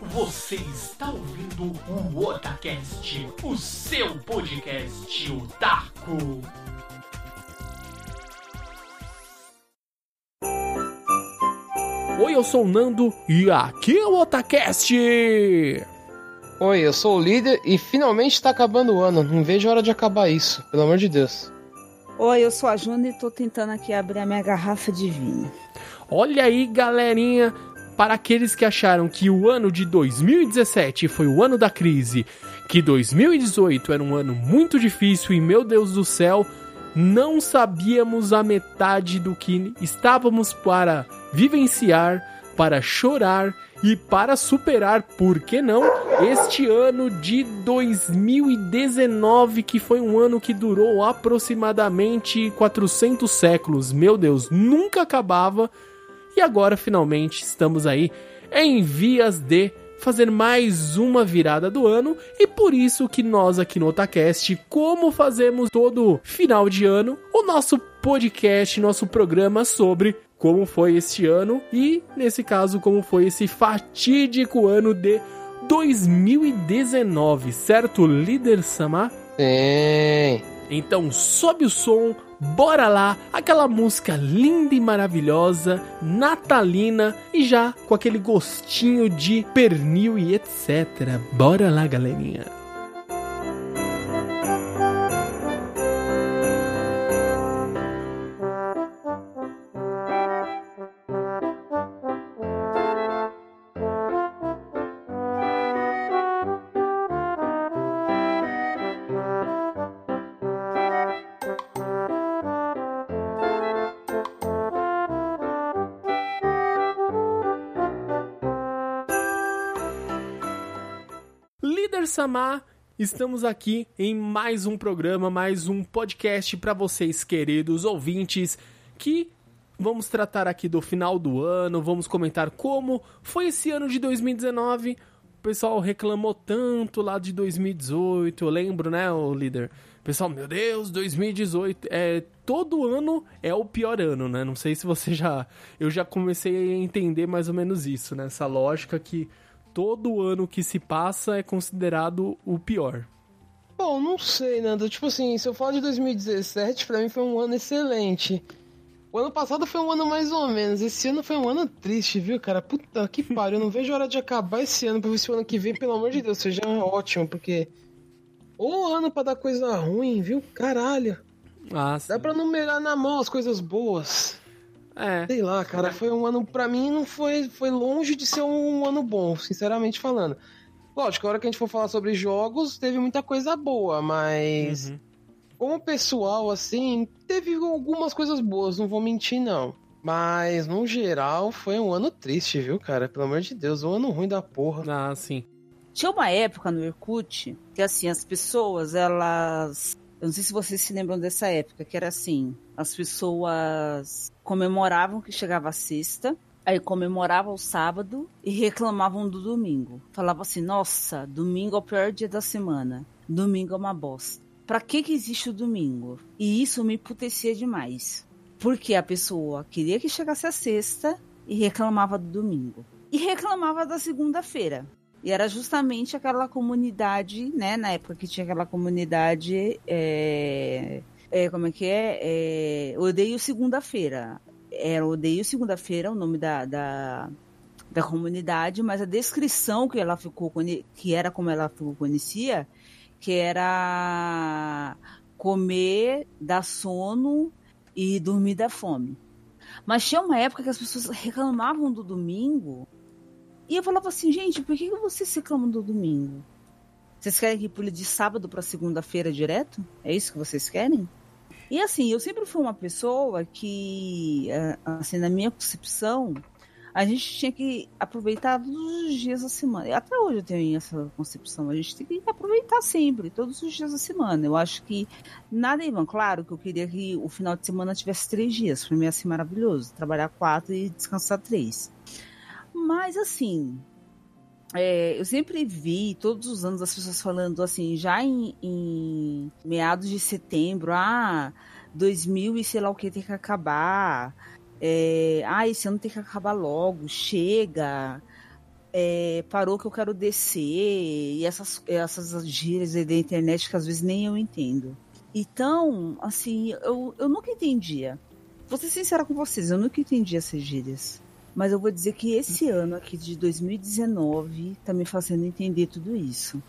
Você está ouvindo o Otacast, o seu podcast otaku. Oi, eu sou o Nando e aqui é o Otacast. Oi, eu sou o líder e finalmente tá acabando o ano. Não vejo a hora de acabar isso, pelo amor de Deus. Oi, eu sou a Juna e tô tentando aqui abrir a minha garrafa de vinho. Olha aí, galerinha, para aqueles que acharam que o ano de 2017 foi o ano da crise, que 2018 era um ano muito difícil e meu Deus do céu, não sabíamos a metade do que estávamos para vivenciar, para chorar e para superar, por que não, este ano de 2019, que foi um ano que durou aproximadamente 400 séculos. Meu Deus, nunca acabava. E agora finalmente estamos aí em vias de fazer mais uma virada do ano e por isso que nós aqui no Otacast, como fazemos todo final de ano, o nosso podcast, nosso programa sobre como foi este ano e, nesse caso, como foi esse fatídico ano de 2019, certo, líder Samar? Sim. Então sobe o som, bora lá, aquela música linda e maravilhosa, natalina e já com aquele gostinho de pernil e etc. Bora lá, galerinha. Samar, estamos aqui em mais um programa, mais um podcast para vocês, queridos ouvintes, que vamos tratar aqui do final do ano, vamos comentar como foi esse ano de 2019. O pessoal reclamou tanto lá de 2018, eu lembro, né, o líder? Pessoal, meu Deus, 2018 é todo ano é o pior ano, né? Não sei se você já eu já comecei a entender mais ou menos isso, né? Essa lógica que todo ano que se passa é considerado o pior. Bom, não sei, Nando. Tipo assim, se eu falar de 2017, pra mim foi um ano excelente. O ano passado foi um ano mais ou menos. Esse ano foi um ano triste, viu, cara? Puta que pariu. Eu não vejo a hora de acabar esse ano pra ver se o ano que vem, pelo amor de Deus, seja ótimo, porque. Ô ano pra dar coisa ruim, viu? Caralho. Ah, Dá pra numerar na mão as coisas boas. É. Sei lá, cara, foi um ano, pra mim, não foi, foi longe de ser um ano bom, sinceramente falando. Lógico, a hora que a gente for falar sobre jogos, teve muita coisa boa, mas. Uhum. Como pessoal, assim, teve algumas coisas boas, não vou mentir, não. Mas, no geral, foi um ano triste, viu, cara? Pelo amor de Deus, um ano ruim da porra. Ah, sim. Tinha uma época no Orkut que, assim, as pessoas, elas. Eu não sei se vocês se lembram dessa época, que era assim: as pessoas comemoravam que chegava a sexta, aí comemoravam o sábado e reclamavam do domingo. Falavam assim: nossa, domingo é o pior dia da semana. Domingo é uma bosta. Pra que que existe o domingo? E isso me putecia demais. Porque a pessoa queria que chegasse a sexta e reclamava do domingo. E reclamava da segunda-feira. E era justamente aquela comunidade, né? Na época que tinha aquela comunidade. É, é, como é que é? é Odeio Segunda-feira. Era Odeio Segunda-feira, o nome da, da, da, comunidade, mas a descrição que ela ficou que era como ela ficou conhecia, que era comer, dar sono e dormir da fome. Mas tinha uma época que as pessoas reclamavam do domingo e eu falava assim, gente, por que vocês reclamam do domingo? Vocês querem que pule de sábado para segunda-feira direto? É isso que vocês querem? E assim, eu sempre fui uma pessoa que, assim, na minha concepção, a gente tinha que aproveitar todos os dias da semana. Até hoje eu tenho essa concepção. A gente tem que aproveitar sempre, todos os dias da semana. Eu acho que nada é. Claro que eu queria que o final de semana tivesse três dias. Para mim ser maravilhoso. Trabalhar quatro e descansar três. Mas assim, é, eu sempre vi todos os anos as pessoas falando assim, já em, em, meados de setembro, ah, 2000 e sei lá o que tem que acabar, é, ah, esse ano tem que acabar logo, chega. é, parou que eu quero descer e essas, essas gírias da internet que às vezes nem eu entendo. Então, assim, eu, eu nunca entendia. Vou ser sincera com vocês, eu nunca entendi essas gírias. Mas eu vou dizer que esse ano aqui de 2019 tá me fazendo entender tudo isso.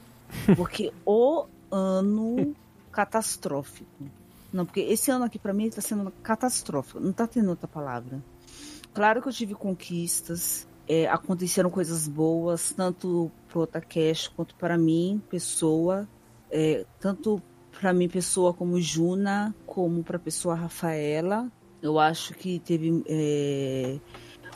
Porque o ano catastrófico. Não, porque esse ano aqui para mim tá sendo catastrófico. Não tá tendo outra palavra. Claro que eu tive conquistas, é, aconteceram coisas boas, tanto pro Otakesh quanto para mim, pessoa, é, tanto para mim, pessoa como Juna, como para pessoa Rafaela. Eu acho que teve. É...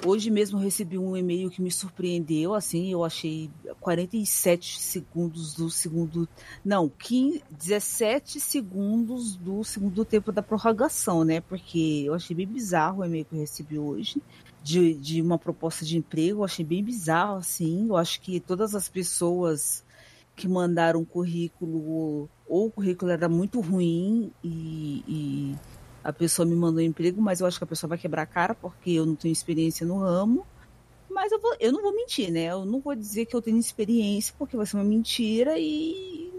Hoje mesmo recebi um e-mail que me surpreendeu, assim, eu achei 47 segundos do segundo. Não, 15, 17 segundos do segundo tempo da prorrogação, né? Porque eu achei bem bizarro o e-mail que eu recebi hoje de, de uma proposta de emprego. Eu achei bem bizarro, assim. Eu acho que todas as pessoas que mandaram currículo, ou o currículo era muito ruim e, e a pessoa me mandou emprego, mas eu acho que a pessoa vai quebrar a cara porque eu não tenho experiência no ramo. Mas eu, vou, eu não vou mentir, né? Eu não vou dizer que eu tenho experiência porque vai ser uma mentira e.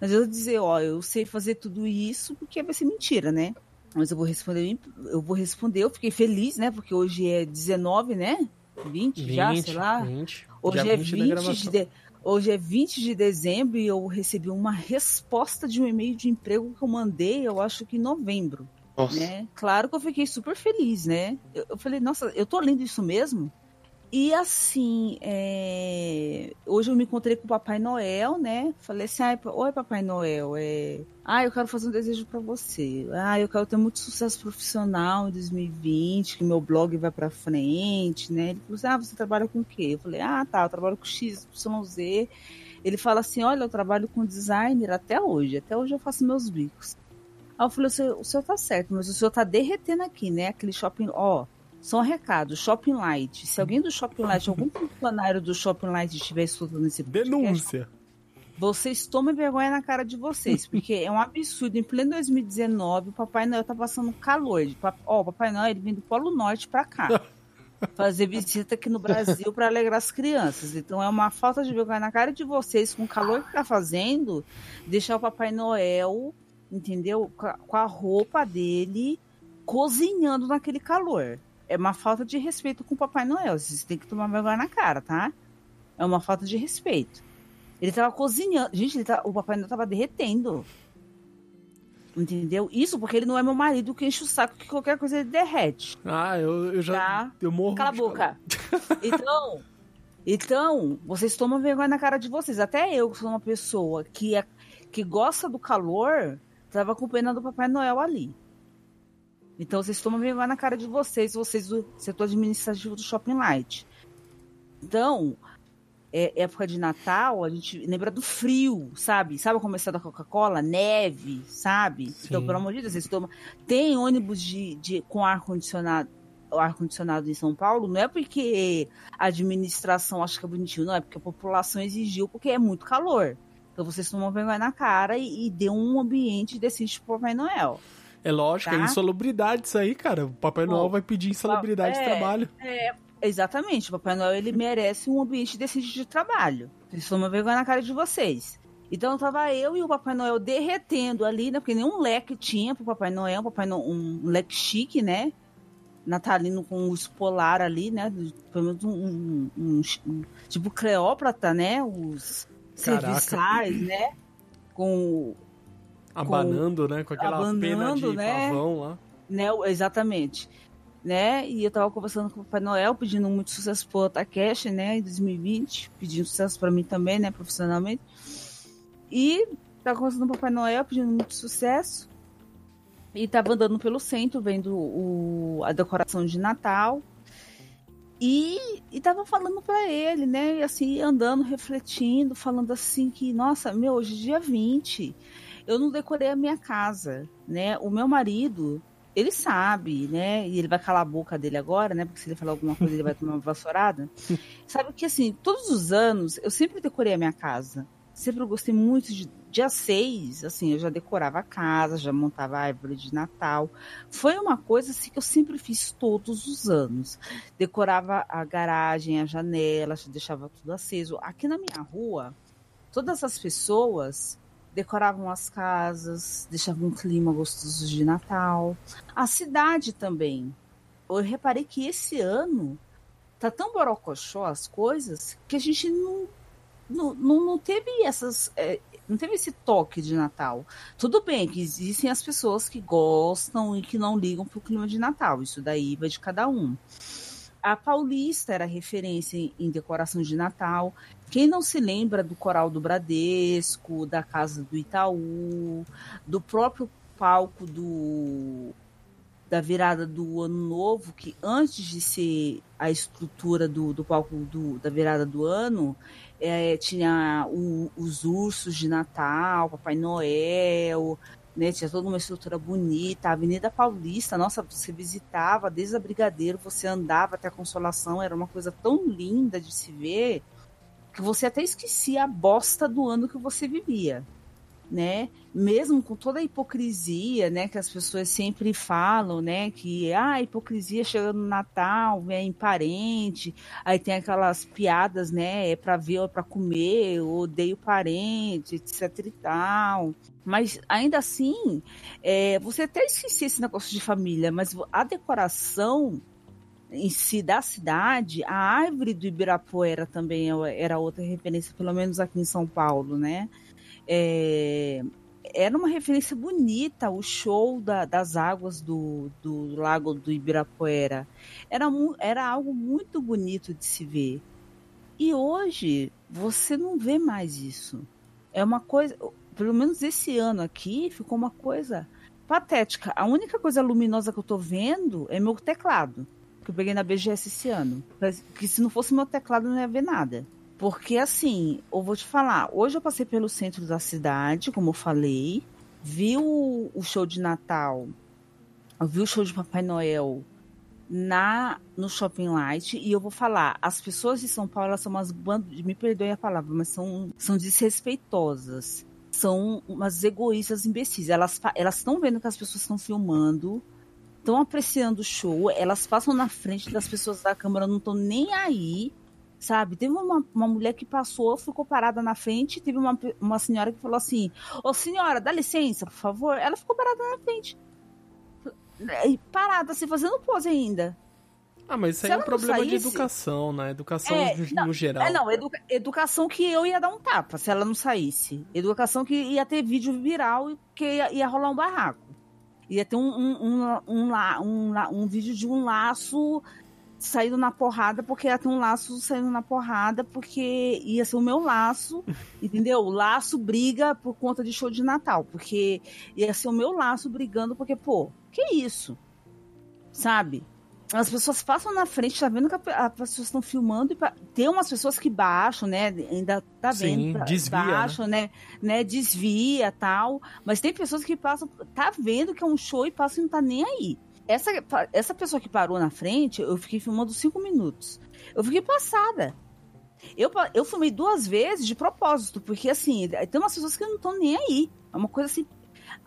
Mas eu vou dizer, ó, eu sei fazer tudo isso porque vai ser mentira, né? Mas eu vou responder, eu vou responder, eu fiquei feliz, né? Porque hoje é 19, né? 20, 20 já, sei lá. 20, hoje é 20, 20 de, hoje é 20 de dezembro e eu recebi uma resposta de um e-mail de emprego que eu mandei, eu acho que em novembro. Né? Claro que eu fiquei super feliz, né? Eu, eu falei, nossa, eu tô lendo isso mesmo? E assim, é... hoje eu me encontrei com o Papai Noel, né? Falei assim, oi Papai Noel, é... ah, eu quero fazer um desejo para você. Ah, eu quero ter muito sucesso profissional em 2020, que meu blog vai para frente, né? Ele falou assim, ah, você trabalha com o quê? Eu falei, ah, tá, eu trabalho com X, Y, Z. Ele fala assim, olha, eu trabalho com designer até hoje, até hoje eu faço meus bicos. Aí eu falei, o senhor, o senhor tá certo, mas o senhor tá derretendo aqui, né? Aquele shopping, ó, só um recado, Shopping Light. Se alguém do Shopping Light, algum funcionário do Shopping Light estiver escutando esse podcast, Denúncia. Vocês tomem vergonha na cara de vocês, porque é um absurdo. Em pleno 2019, o Papai Noel tá passando calor. Ó, o Papai Noel ele vem do Polo Norte para cá. fazer visita aqui no Brasil para alegrar as crianças. Então é uma falta de vergonha na cara de vocês, com o calor que tá fazendo, deixar o Papai Noel, entendeu? Com a roupa dele cozinhando naquele calor é uma falta de respeito com o Papai Noel. Vocês têm que tomar vergonha na cara, tá? É uma falta de respeito. Ele tava cozinhando. Gente, tá... o Papai Noel tava derretendo. Entendeu? Isso porque ele não é meu marido que enche o saco que qualquer coisa ele derrete. Ah, eu, eu já. Tá? Eu morro. Cala a boca. então. Então, vocês tomam vergonha na cara de vocês. Até eu, que sou uma pessoa que, é, que gosta do calor, tava com pena do Papai Noel ali. Então vocês tomam vergonha na cara de vocês, vocês do setor administrativo do Shopping Light. Então, é época de Natal, a gente lembra do frio, sabe? Sabe o começar da Coca-Cola? Neve, sabe? Sim. Então, pelo amor de Deus, vocês tomam. Tem ônibus de, de com ar-condicionado ar-condicionado em São Paulo, não é porque a administração acha que é bonitinho, não, é porque a população exigiu, porque é muito calor. Então vocês tomam vergonha na cara e, e dê um ambiente decente pro Papai Noel. É lógico, é tá? é insalubridade isso aí, cara. O Papai Bom, Noel vai pedir insalubridade é, de trabalho. É, exatamente. O Papai Noel, ele merece um ambiente decente de trabalho. Isso foi uma vergonha na cara de vocês. Então tava eu e o Papai Noel derretendo ali, né? Porque nenhum leque tinha pro Papai Noel, Papai Noel, um leque chique, né? Natalino com o polar ali, né? Pelo menos um, um, um, um tipo Cleópatra, né? Os serviçais, né? Com Abanando, com, né? Com aquela abanando, pena de né? pavão lá. Né? Exatamente. Né? E eu tava conversando com o Papai Noel, pedindo muito sucesso pro Takeshi, né? Em 2020, pedindo sucesso para mim também, né? Profissionalmente. E tava conversando com o Papai Noel, pedindo muito sucesso. E tava andando pelo centro, vendo o, a decoração de Natal. E, e tava falando para ele, né? E assim, andando, refletindo, falando assim que, nossa, meu, hoje é dia 20 eu não decorei a minha casa, né? O meu marido, ele sabe, né? E ele vai calar a boca dele agora, né? Porque se ele falar alguma coisa, ele vai tomar uma vassourada. sabe que, assim, todos os anos, eu sempre decorei a minha casa. sempre gostei muito de dia 6, assim, eu já decorava a casa, já montava a árvore de Natal. Foi uma coisa assim que eu sempre fiz todos os anos. Decorava a garagem, a janela, deixava tudo aceso. Aqui na minha rua, todas as pessoas decoravam as casas, deixavam um clima gostoso de Natal. A cidade também. Eu reparei que esse ano tá tão borocochó as coisas que a gente não não, não, teve essas. É, não teve esse toque de Natal. Tudo bem que existem as pessoas que gostam e que não ligam pro clima de Natal. Isso daí vai de cada um. A Paulista era referência em decoração de Natal. Quem não se lembra do coral do Bradesco, da casa do Itaú, do próprio palco do da virada do ano novo, que antes de ser a estrutura do, do palco do, da virada do ano, é, tinha o, os ursos de Natal, Papai Noel, né, tinha toda uma estrutura bonita. A Avenida Paulista, nossa, você visitava desde a Brigadeiro, você andava até a Consolação, era uma coisa tão linda de se ver que você até esquecia a bosta do ano que você vivia né? Mesmo com toda a hipocrisia, né, que as pessoas sempre falam, né, que ah, a hipocrisia chega no Natal, vem parente, aí tem aquelas piadas, né, é para ver ou é para comer, odeio parente, etc e tal. Mas ainda assim, é, você até esquecia esse negócio de família, mas a decoração em si da cidade, a árvore do Ibirapuera também é, era outra referência, pelo menos aqui em São Paulo, né? É, era uma referência bonita o show da, das águas do, do lago do Ibirapuera. Era, era algo muito bonito de se ver. E hoje você não vê mais isso. É uma coisa, pelo menos esse ano aqui, ficou uma coisa patética. A única coisa luminosa que eu tô vendo é meu teclado, que eu peguei na BGS esse ano. Que se não fosse meu teclado, não ia ver nada. Porque assim, eu vou te falar, hoje eu passei pelo centro da cidade, como eu falei, vi o, o show de Natal, vi o show de Papai Noel na no Shopping Light e eu vou falar, as pessoas de São Paulo são umas bandas, me perdoe a palavra, mas são, são desrespeitosas. São umas egoístas imbecis. Elas elas estão vendo que as pessoas estão filmando, estão apreciando o show, elas passam na frente das pessoas da câmera, não estão nem aí sabe? Teve uma, uma mulher que passou, ficou parada na frente, teve uma, uma senhora que falou assim: Ô senhora, dá licença, por favor. Ela ficou parada na frente. Parada, assim, fazendo pose ainda. Ah, mas isso aí é um problema saísse, de educação, né? Educação é, não, no geral. É, não, educa, educação que eu ia dar um tapa se ela não saísse. Educação que ia ter vídeo viral e que ia, ia rolar um barraco. Ia ter um, um, um, um, um, um vídeo de um laço saindo na porrada, porque ia ter um laço saindo na porrada, porque ia ser o meu laço, entendeu? O laço briga por conta de show de Natal, porque ia ser o meu laço brigando, porque, pô, que isso? Sabe? As pessoas passam na frente, tá vendo que as pessoas estão filmando e tem umas pessoas que baixam, né? Ainda tá vendo, Sim, desvia, né? baixam, né? né? Desvia tal. Mas tem pessoas que passam, tá vendo que é um show e passam e não tá nem aí. Essa, essa pessoa que parou na frente, eu fiquei filmando cinco minutos. Eu fiquei passada. Eu, eu filmei duas vezes de propósito, porque assim, tem umas pessoas que não estão nem aí. É uma coisa assim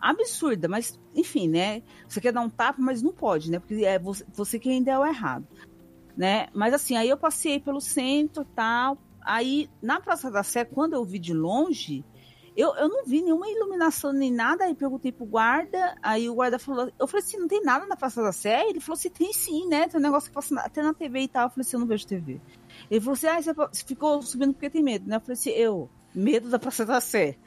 absurda, mas enfim, né? Você quer dar um tapa, mas não pode, né? Porque é você, você é o errado, né? Mas assim, aí eu passei pelo centro tal. Aí na Praça da Sé, quando eu vi de longe, eu, eu não vi nenhuma iluminação nem nada, aí perguntei pro guarda, aí o guarda falou, eu falei assim, não tem nada na Praça da Sé? Ele falou assim, tem sim, né? Tem um negócio que passa até na TV e tal. Eu falei assim, eu não vejo TV. Ele falou assim, ah, você ficou subindo porque tem medo, né? Eu falei assim, eu, medo da Praça da Sé.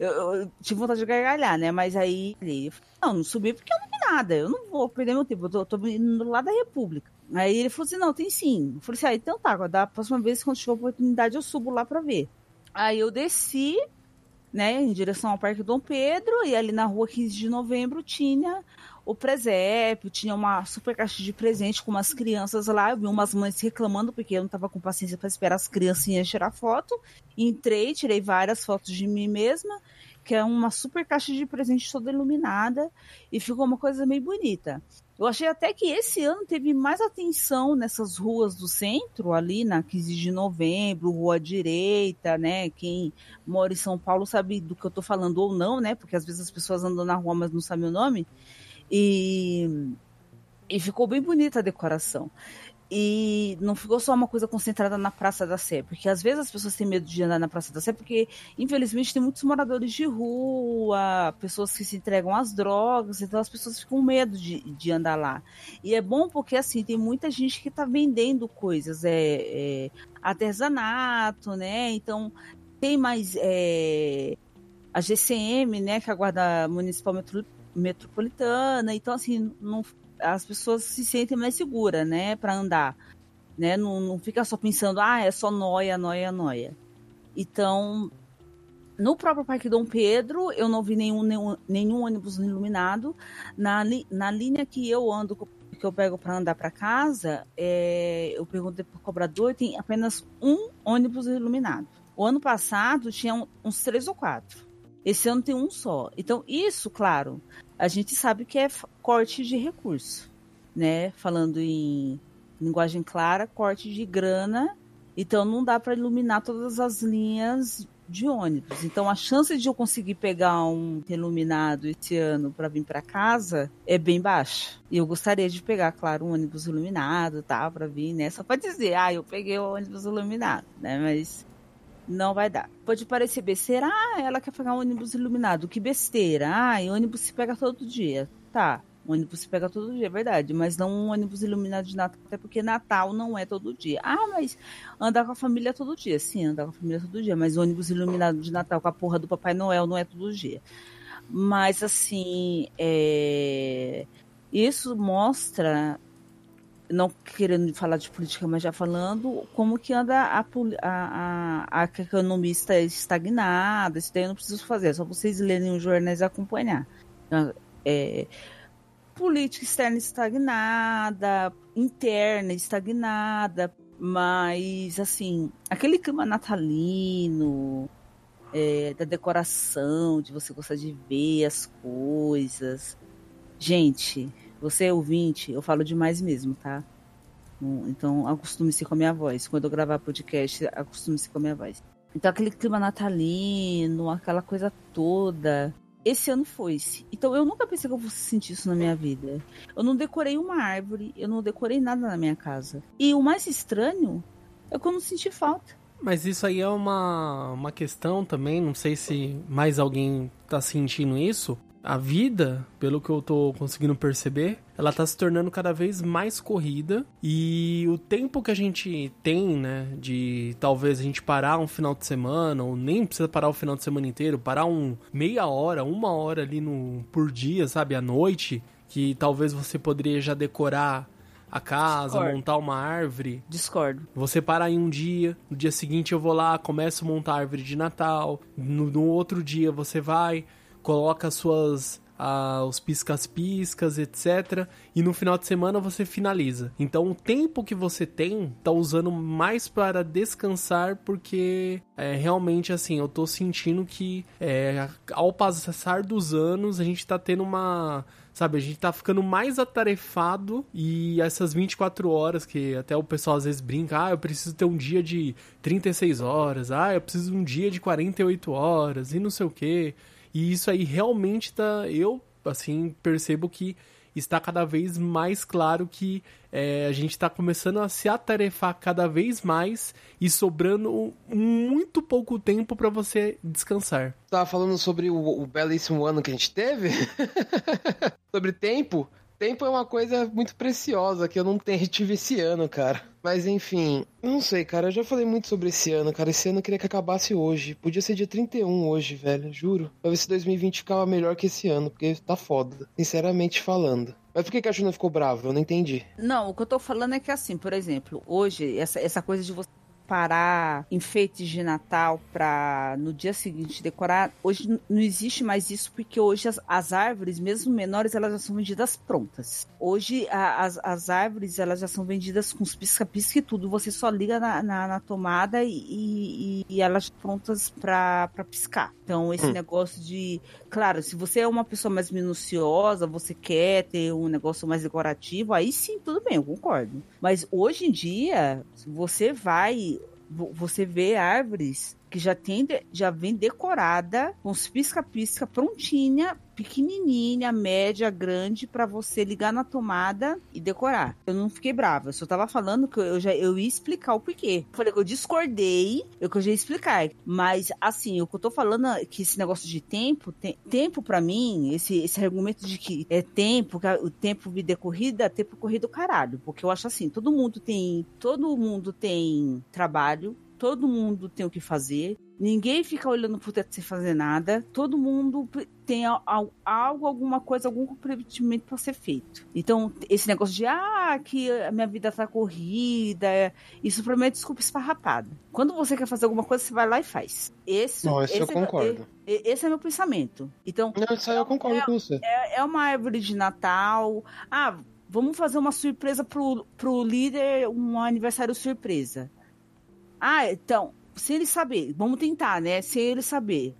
Eu, eu, tive vontade de gargalhar, né? Mas aí ele não, não subi porque eu não vi nada, eu não vou perder meu tempo, eu tô, tô indo do lado da República. Aí ele falou assim, não, tem sim. Eu falei assim, ah, então tá, da próxima vez, quando tiver oportunidade, eu subo lá pra ver. Aí eu desci, né, em direção ao Parque Dom Pedro, e ali na rua 15 de novembro tinha o presépio, tinha uma super caixa de presente com umas crianças lá. Eu vi umas mães reclamando porque eu não estava com paciência para esperar as criancinhas tirar foto. Entrei, tirei várias fotos de mim mesma, que é uma super caixa de presente toda iluminada, e ficou uma coisa meio bonita. Eu achei até que esse ano teve mais atenção nessas ruas do centro, ali na 15 de novembro, Rua Direita, né? Quem mora em São Paulo sabe do que eu tô falando ou não, né? Porque às vezes as pessoas andam na rua, mas não sabem o nome. E, e ficou bem bonita a decoração. E não ficou só uma coisa concentrada na Praça da Sé, porque às vezes as pessoas têm medo de andar na Praça da Sé, porque infelizmente tem muitos moradores de rua, pessoas que se entregam às drogas, então as pessoas ficam com medo de, de andar lá. E é bom porque assim, tem muita gente que está vendendo coisas, é, é, artesanato, né? Então tem mais é, a GCM, né, que é a Guarda Municipal Metropolitana, então assim, não as pessoas se sentem mais seguras, né, para andar, né? Não, não fica só pensando, ah, é só noia, noia, noia. Então, no próprio Parque Dom Pedro, eu não vi nenhum, nenhum, nenhum ônibus iluminado. Na, na linha que eu ando, que eu pego para andar para casa, é, eu perguntei para o cobrador, tem apenas um ônibus iluminado. O ano passado tinha uns três ou quatro. Esse ano tem um só. Então, isso, claro, a gente sabe que é corte de recurso, né? Falando em linguagem clara, corte de grana. Então não dá para iluminar todas as linhas de ônibus. Então a chance de eu conseguir pegar um iluminado esse ano para vir para casa é bem baixa. E eu gostaria de pegar, claro, um ônibus iluminado, tá, para vir, né? Só para dizer, ah, eu peguei o ônibus iluminado, né? Mas não vai dar. Pode parecer besteira, ah, ela quer pegar um ônibus iluminado. Que besteira. Ah, e ônibus se pega todo dia. Tá, ônibus se pega todo dia, é verdade. Mas não um ônibus iluminado de Natal, até porque Natal não é todo dia. Ah, mas andar com a família todo dia. Sim, andar com a família todo dia. Mas ônibus iluminado de Natal com a porra do Papai Noel não é todo dia. Mas, assim, é... isso mostra não querendo falar de política, mas já falando, como que anda a, a, a, a economia está estagnada, isso daí eu não preciso fazer, é só vocês lerem os jornais e acompanhar. Então, é, política externa estagnada, interna estagnada, mas assim, aquele clima natalino, é, da decoração, de você gostar de ver as coisas. Gente, você é ouvinte, eu falo demais mesmo, tá? Então, acostume-se com a minha voz. Quando eu gravar podcast, acostume-se com a minha voz. Então, aquele clima natalino, aquela coisa toda. Esse ano foi-se. Então, eu nunca pensei que eu fosse sentir isso na minha vida. Eu não decorei uma árvore, eu não decorei nada na minha casa. E o mais estranho é que eu não senti falta. Mas isso aí é uma, uma questão também, não sei se mais alguém tá sentindo isso, a vida, pelo que eu tô conseguindo perceber, ela tá se tornando cada vez mais corrida e o tempo que a gente tem, né, de talvez a gente parar um final de semana ou nem precisa parar o final de semana inteiro, parar um meia hora, uma hora ali no por dia, sabe, à noite, que talvez você poderia já decorar a casa, Discord. montar uma árvore. Discordo. Você parar em um dia, no dia seguinte eu vou lá, começo a montar a árvore de Natal, no, no outro dia você vai, coloca suas ah, os piscas-piscas, etc. E no final de semana você finaliza. Então o tempo que você tem tá usando mais para descansar, porque é, realmente assim, eu tô sentindo que é, ao passar dos anos a gente tá tendo uma. Sabe, a gente tá ficando mais atarefado e essas 24 horas que até o pessoal às vezes brinca, ah, eu preciso ter um dia de 36 horas, ah, eu preciso um dia de 48 horas e não sei o que. E isso aí realmente tá. Eu, assim, percebo que está cada vez mais claro que é, a gente está começando a se atarefar cada vez mais e sobrando muito pouco tempo para você descansar. Tava falando sobre o, o belíssimo ano que a gente teve? sobre tempo? Tempo é uma coisa muito preciosa que eu não tenho, tive esse ano, cara. Mas enfim, não sei, cara. Eu já falei muito sobre esse ano, cara. Esse ano eu queria que acabasse hoje. Podia ser dia 31 hoje, velho. Juro. Pra ver se 2020 ficava melhor que esse ano, porque tá foda. Sinceramente falando. Mas por que, que a Ju ficou brava? Eu não entendi. Não, o que eu tô falando é que assim, por exemplo, hoje, essa, essa coisa de você separar enfeites de Natal para no dia seguinte decorar, hoje não existe mais isso porque hoje as, as árvores, mesmo menores, elas já são vendidas prontas. Hoje a, as, as árvores elas já são vendidas com os pisca-pisca e tudo. Você só liga na, na, na tomada e, e, e, elas prontas para piscar. Então esse hum. negócio de, claro, se você é uma pessoa mais minuciosa, você quer ter um negócio mais decorativo, aí sim tudo bem, eu concordo. Mas hoje em dia você vai você vê árvores que já tem já vem decorada com os pisca-pisca prontinha, pequenininha, média, grande para você ligar na tomada e decorar. Eu não fiquei brava, eu só tava falando que eu já eu ia explicar o porquê. falei que eu discordei, eu que eu já ia explicar, mas assim, o que eu tô falando é que esse negócio de tempo, tem, tempo para mim, esse esse argumento de que é tempo, que o tempo de decorrida, tempo corrido caralho, porque eu acho assim, todo mundo tem, todo mundo tem trabalho, todo mundo tem o que fazer, ninguém fica olhando pro teto sem fazer nada, todo mundo tem algo, alguma coisa, algum comprometimento para ser feito. Então, esse negócio de, ah, que a minha vida tá corrida, isso pra mim é desculpa esfarrapada. Quando você quer fazer alguma coisa, você vai lá e faz. Esse, Não, esse, eu é, concordo. Esse é meu pensamento. Então, Não, isso aí eu concordo é, com você. É, é uma árvore de Natal. Ah, vamos fazer uma surpresa pro, pro líder, um aniversário surpresa. Ah, então, sem ele saber, vamos tentar, né? Sem ele saber,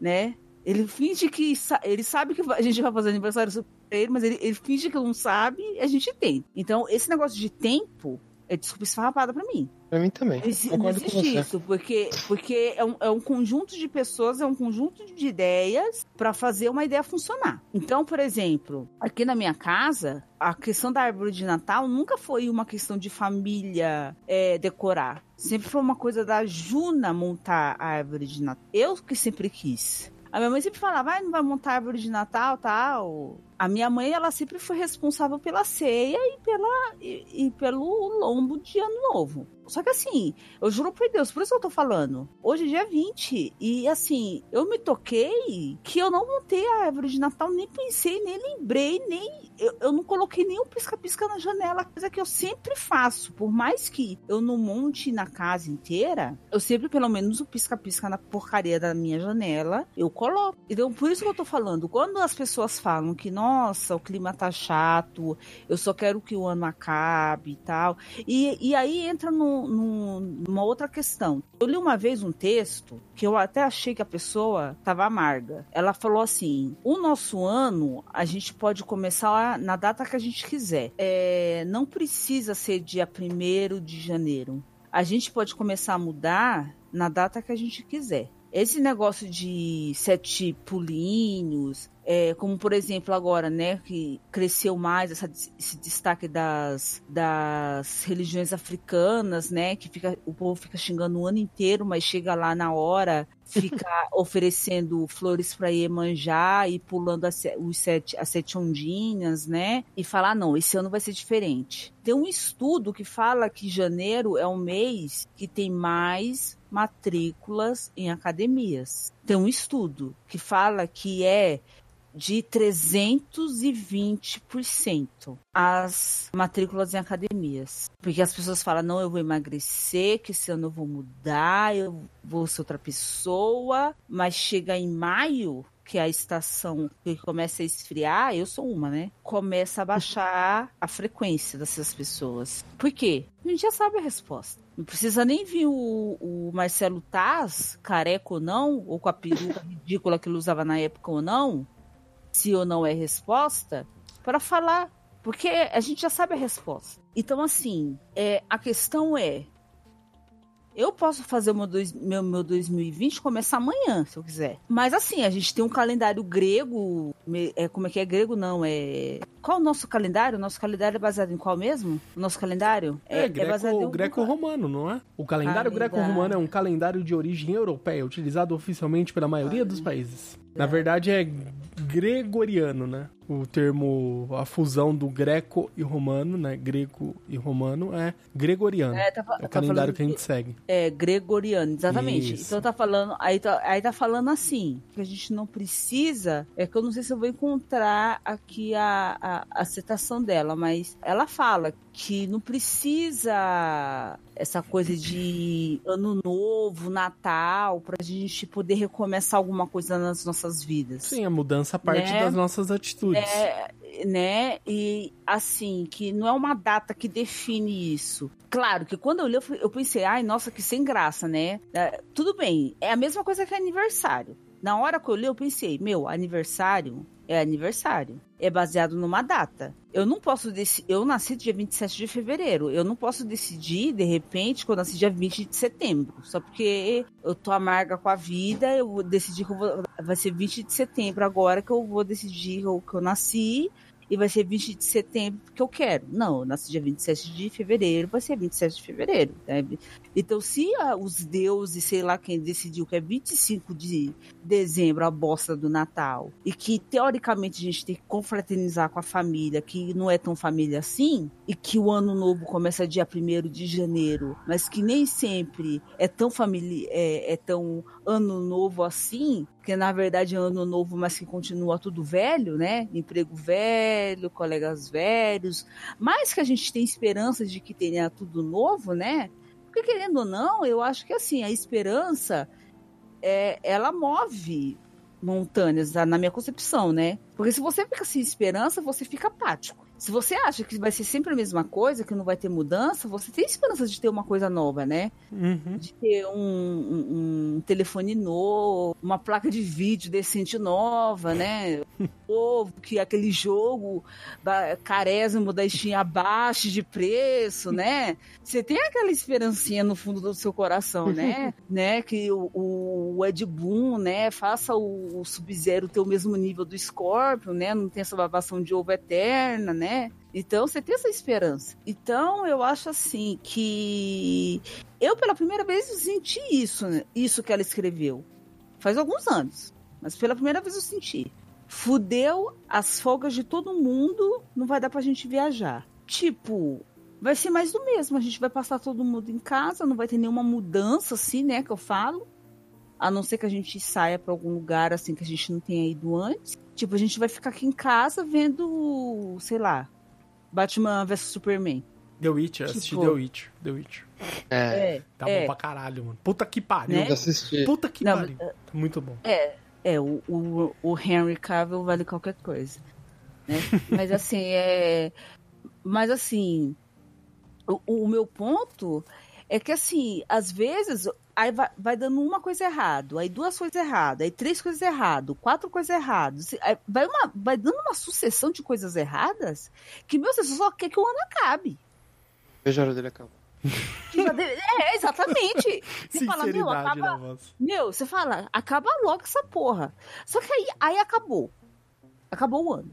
né? Ele finge que ele sabe que a gente vai fazer aniversário pra ele, mas ele, ele finge que não sabe e a gente tem. Então, esse negócio de tempo é desculpa esfarrapada pra mim. Pra mim também. Não, não existe isso, porque, porque é, um, é um conjunto de pessoas, é um conjunto de ideias para fazer uma ideia funcionar. Então, por exemplo, aqui na minha casa, a questão da árvore de Natal nunca foi uma questão de família é, decorar. Sempre foi uma coisa da Juna montar a árvore de Natal. Eu que sempre quis. A minha mãe sempre falava, vai, não vai montar árvore de Natal, tal. A minha mãe, ela sempre foi responsável pela ceia e, pela, e, e pelo lombo de ano novo. Só que assim, eu juro por Deus, por isso que eu tô falando. Hoje é dia 20. E assim, eu me toquei que eu não montei a árvore de Natal, nem pensei, nem lembrei, nem. Eu, eu não coloquei nenhum pisca-pisca na janela, coisa que eu sempre faço. Por mais que eu não monte na casa inteira, eu sempre, pelo menos, o pisca-pisca na porcaria da minha janela, eu coloco. Então, por isso que eu tô falando. Quando as pessoas falam que, nossa, o clima tá chato, eu só quero que o ano acabe e tal. E, e aí entra no numa outra questão. Eu li uma vez um texto que eu até achei que a pessoa estava amarga. Ela falou assim: o nosso ano a gente pode começar na data que a gente quiser. É, não precisa ser dia 1 de janeiro. A gente pode começar a mudar na data que a gente quiser. Esse negócio de sete pulinhos, é, como por exemplo agora, né, que cresceu mais essa, esse destaque das, das religiões africanas, né, que fica, o povo fica xingando o ano inteiro, mas chega lá na hora, fica oferecendo flores para Iemanjá e pulando as, os sete, as sete ondinhas, né, e falar, ah, não, esse ano vai ser diferente. Tem um estudo que fala que janeiro é um mês que tem mais matrículas em academias. Tem um estudo que fala que é de 320% as matrículas em academias. Porque as pessoas falam, não, eu vou emagrecer, que esse ano eu vou mudar, eu vou ser outra pessoa, mas chega em maio, que a estação que começa a esfriar, eu sou uma, né? Começa a baixar a frequência dessas pessoas. Por quê? A gente já sabe a resposta. Não precisa nem vir o, o Marcelo Taz, careca ou não, ou com a peruca ridícula que ele usava na época ou não, se ou não é resposta, para falar. Porque a gente já sabe a resposta. Então, assim, é, a questão é: eu posso fazer meu, dois, meu, meu 2020 começar amanhã, se eu quiser. Mas assim, a gente tem um calendário grego. É, como é que é grego? Não, é. Qual o nosso calendário? O nosso calendário é baseado em qual mesmo? O nosso calendário? É, é, greco, é baseado em greco-romano, não é? O calendário greco-romano é um calendário de origem europeia, utilizado oficialmente pela maioria dos países. Na verdade, é gregoriano, né? o termo, a fusão do greco e romano, né? Grego e romano é gregoriano. É, tá, é o tá calendário que a gente segue. É, gregoriano, exatamente. Isso. Então tá falando, aí tá, aí tá falando assim, que a gente não precisa, é que eu não sei se eu vou encontrar aqui a, a, a citação dela, mas ela fala que não precisa essa coisa de ano novo, Natal, pra gente poder recomeçar alguma coisa nas nossas vidas. Sim, a mudança parte né? das nossas atitudes. É, né? E assim, que não é uma data que define isso. Claro que quando eu li, eu pensei, ai, nossa, que sem graça, né? É, tudo bem, é a mesma coisa que aniversário. Na hora que eu li, eu pensei, meu, aniversário é aniversário. É baseado numa data. Eu não posso decidir. Eu nasci dia 27 de fevereiro. Eu não posso decidir, de repente, que eu nasci dia 20 de setembro. Só porque eu tô amarga com a vida, eu decidi que eu vou, vai ser 20 de setembro agora que eu vou decidir que eu nasci e vai ser 20 de setembro porque eu quero. Não, eu nasci dia 27 de fevereiro, vai ser 27 de fevereiro. Né? Então, se os deuses, sei lá quem decidiu que é 25 de dezembro a bosta do Natal, e que teoricamente a gente tem que confraternizar com a família, que não é tão família assim, e que o ano novo começa dia 1 de janeiro, mas que nem sempre é tão família, é, é tão ano novo assim, que na verdade é ano novo, mas que continua tudo velho, né? Emprego velho, colegas velhos, mas que a gente tem esperança de que tenha tudo novo, né? Porque querendo ou não, eu acho que assim, a esperança é, ela move montanhas, na minha concepção, né? Porque se você fica sem esperança, você fica apático. Se você acha que vai ser sempre a mesma coisa, que não vai ter mudança, você tem esperança de ter uma coisa nova, né? Uhum. De ter um, um, um, telefone novo, uma placa de vídeo decente nova, né? Novo, que aquele jogo carésimo da Steam abaixo de preço, né? Você tem aquela esperancinha no fundo do seu coração, né? né? Que o, o Ed Boon, né? Faça o, o Sub-Zero ter o mesmo nível do Scorpion, né? Não tem essa babação de ovo eterna, né? Né? Então você tem essa esperança. Então eu acho assim que eu pela primeira vez senti isso, né? isso que ela escreveu. Faz alguns anos, mas pela primeira vez eu senti. Fudeu as folgas de todo mundo, não vai dar pra gente viajar. Tipo, vai ser mais do mesmo. A gente vai passar todo mundo em casa, não vai ter nenhuma mudança assim, né, que eu falo. A não ser que a gente saia para algum lugar assim que a gente não tenha ido antes. Tipo, a gente vai ficar aqui em casa vendo, sei lá, Batman vs Superman. The Witcher, tipo... assisti The Witcher. The Witcher. É. é tá é. bom pra caralho, mano. Puta que pariu. Né? Assisti. Puta que Não, pariu. Tá muito bom. É, é o, o, o Henry Cavill vale qualquer coisa. Né? mas assim, é. Mas assim, o, o meu ponto é que assim, às vezes aí vai, vai, dando uma coisa errado, aí duas coisas erradas, aí três coisas erradas, quatro coisas erradas. Vai, uma, vai dando uma sucessão de coisas erradas que, meu, você só quer que o ano acabe. Veja a hora dele acaba. É, exatamente. Você fala, meu, acaba. Meu, você fala, acaba logo essa porra. Só que aí, aí acabou. Acabou o ano.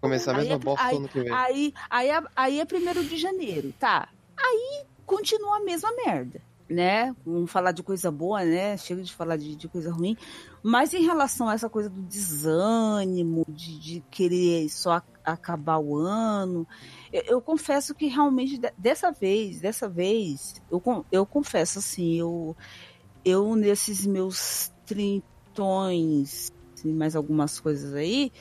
Começar a mesma é, bosta aí, ano que vem. Aí, aí, aí, aí é primeiro de janeiro, tá? Aí continua a mesma merda né? Vamos falar de coisa boa, né? Chega de falar de, de coisa ruim. Mas em relação a essa coisa do desânimo, de, de querer só acabar o ano, eu, eu, confesso que realmente dessa vez, dessa vez, eu, eu confesso assim, eu, eu nesses meus trintões, mais algumas coisas aí,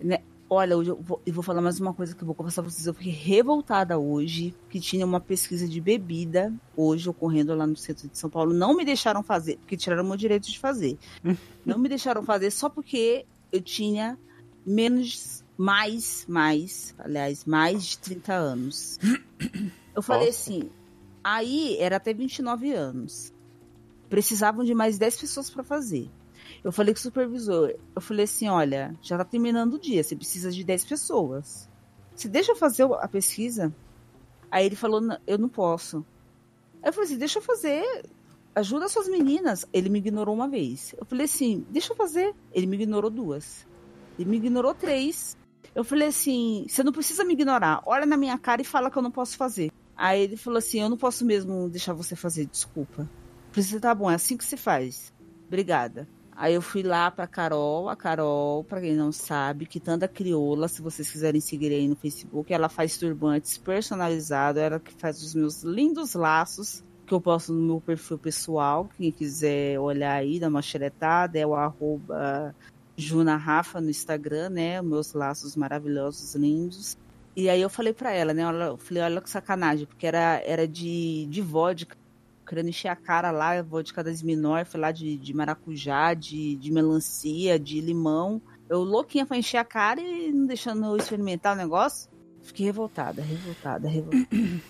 né? Olha, eu vou, eu vou falar mais uma coisa que eu vou conversar com vocês. Eu fiquei revoltada hoje, que tinha uma pesquisa de bebida hoje ocorrendo lá no centro de São Paulo. Não me deixaram fazer, porque tiraram o meu direito de fazer. Não me deixaram fazer só porque eu tinha menos, mais, mais, aliás, mais de 30 anos. Eu falei Nossa. assim, aí era até 29 anos. Precisavam de mais 10 pessoas para fazer. Eu falei com o supervisor, eu falei assim, olha, já tá terminando o dia, você precisa de 10 pessoas. Você deixa eu fazer a pesquisa? Aí ele falou, eu não posso. Aí eu falei assim, deixa eu fazer, ajuda suas meninas. Ele me ignorou uma vez. Eu falei assim, deixa eu fazer. Ele me ignorou duas. Ele me ignorou três. Eu falei assim, você não precisa me ignorar. Olha na minha cara e fala que eu não posso fazer. Aí ele falou assim, eu não posso mesmo deixar você fazer, desculpa. Precisa, tá bom, é assim que se faz. Obrigada. Aí eu fui lá pra Carol, a Carol, pra quem não sabe, Quitanda Crioula, se vocês quiserem seguir aí no Facebook, ela faz turbantes personalizados, ela que faz os meus lindos laços, que eu posto no meu perfil pessoal, quem quiser olhar aí, dar uma xeretada, é o arroba Juna Rafa no Instagram, né, meus laços maravilhosos, lindos. E aí eu falei pra ela, né? Eu falei, olha que sacanagem, porque era, era de, de vodka. Querendo encher a cara lá, vodka das menor, foi lá de, de maracujá, de, de melancia, de limão. Eu louquinha pra encher a cara e não deixando eu experimentar o negócio. Fiquei revoltada, revoltada, revoltada.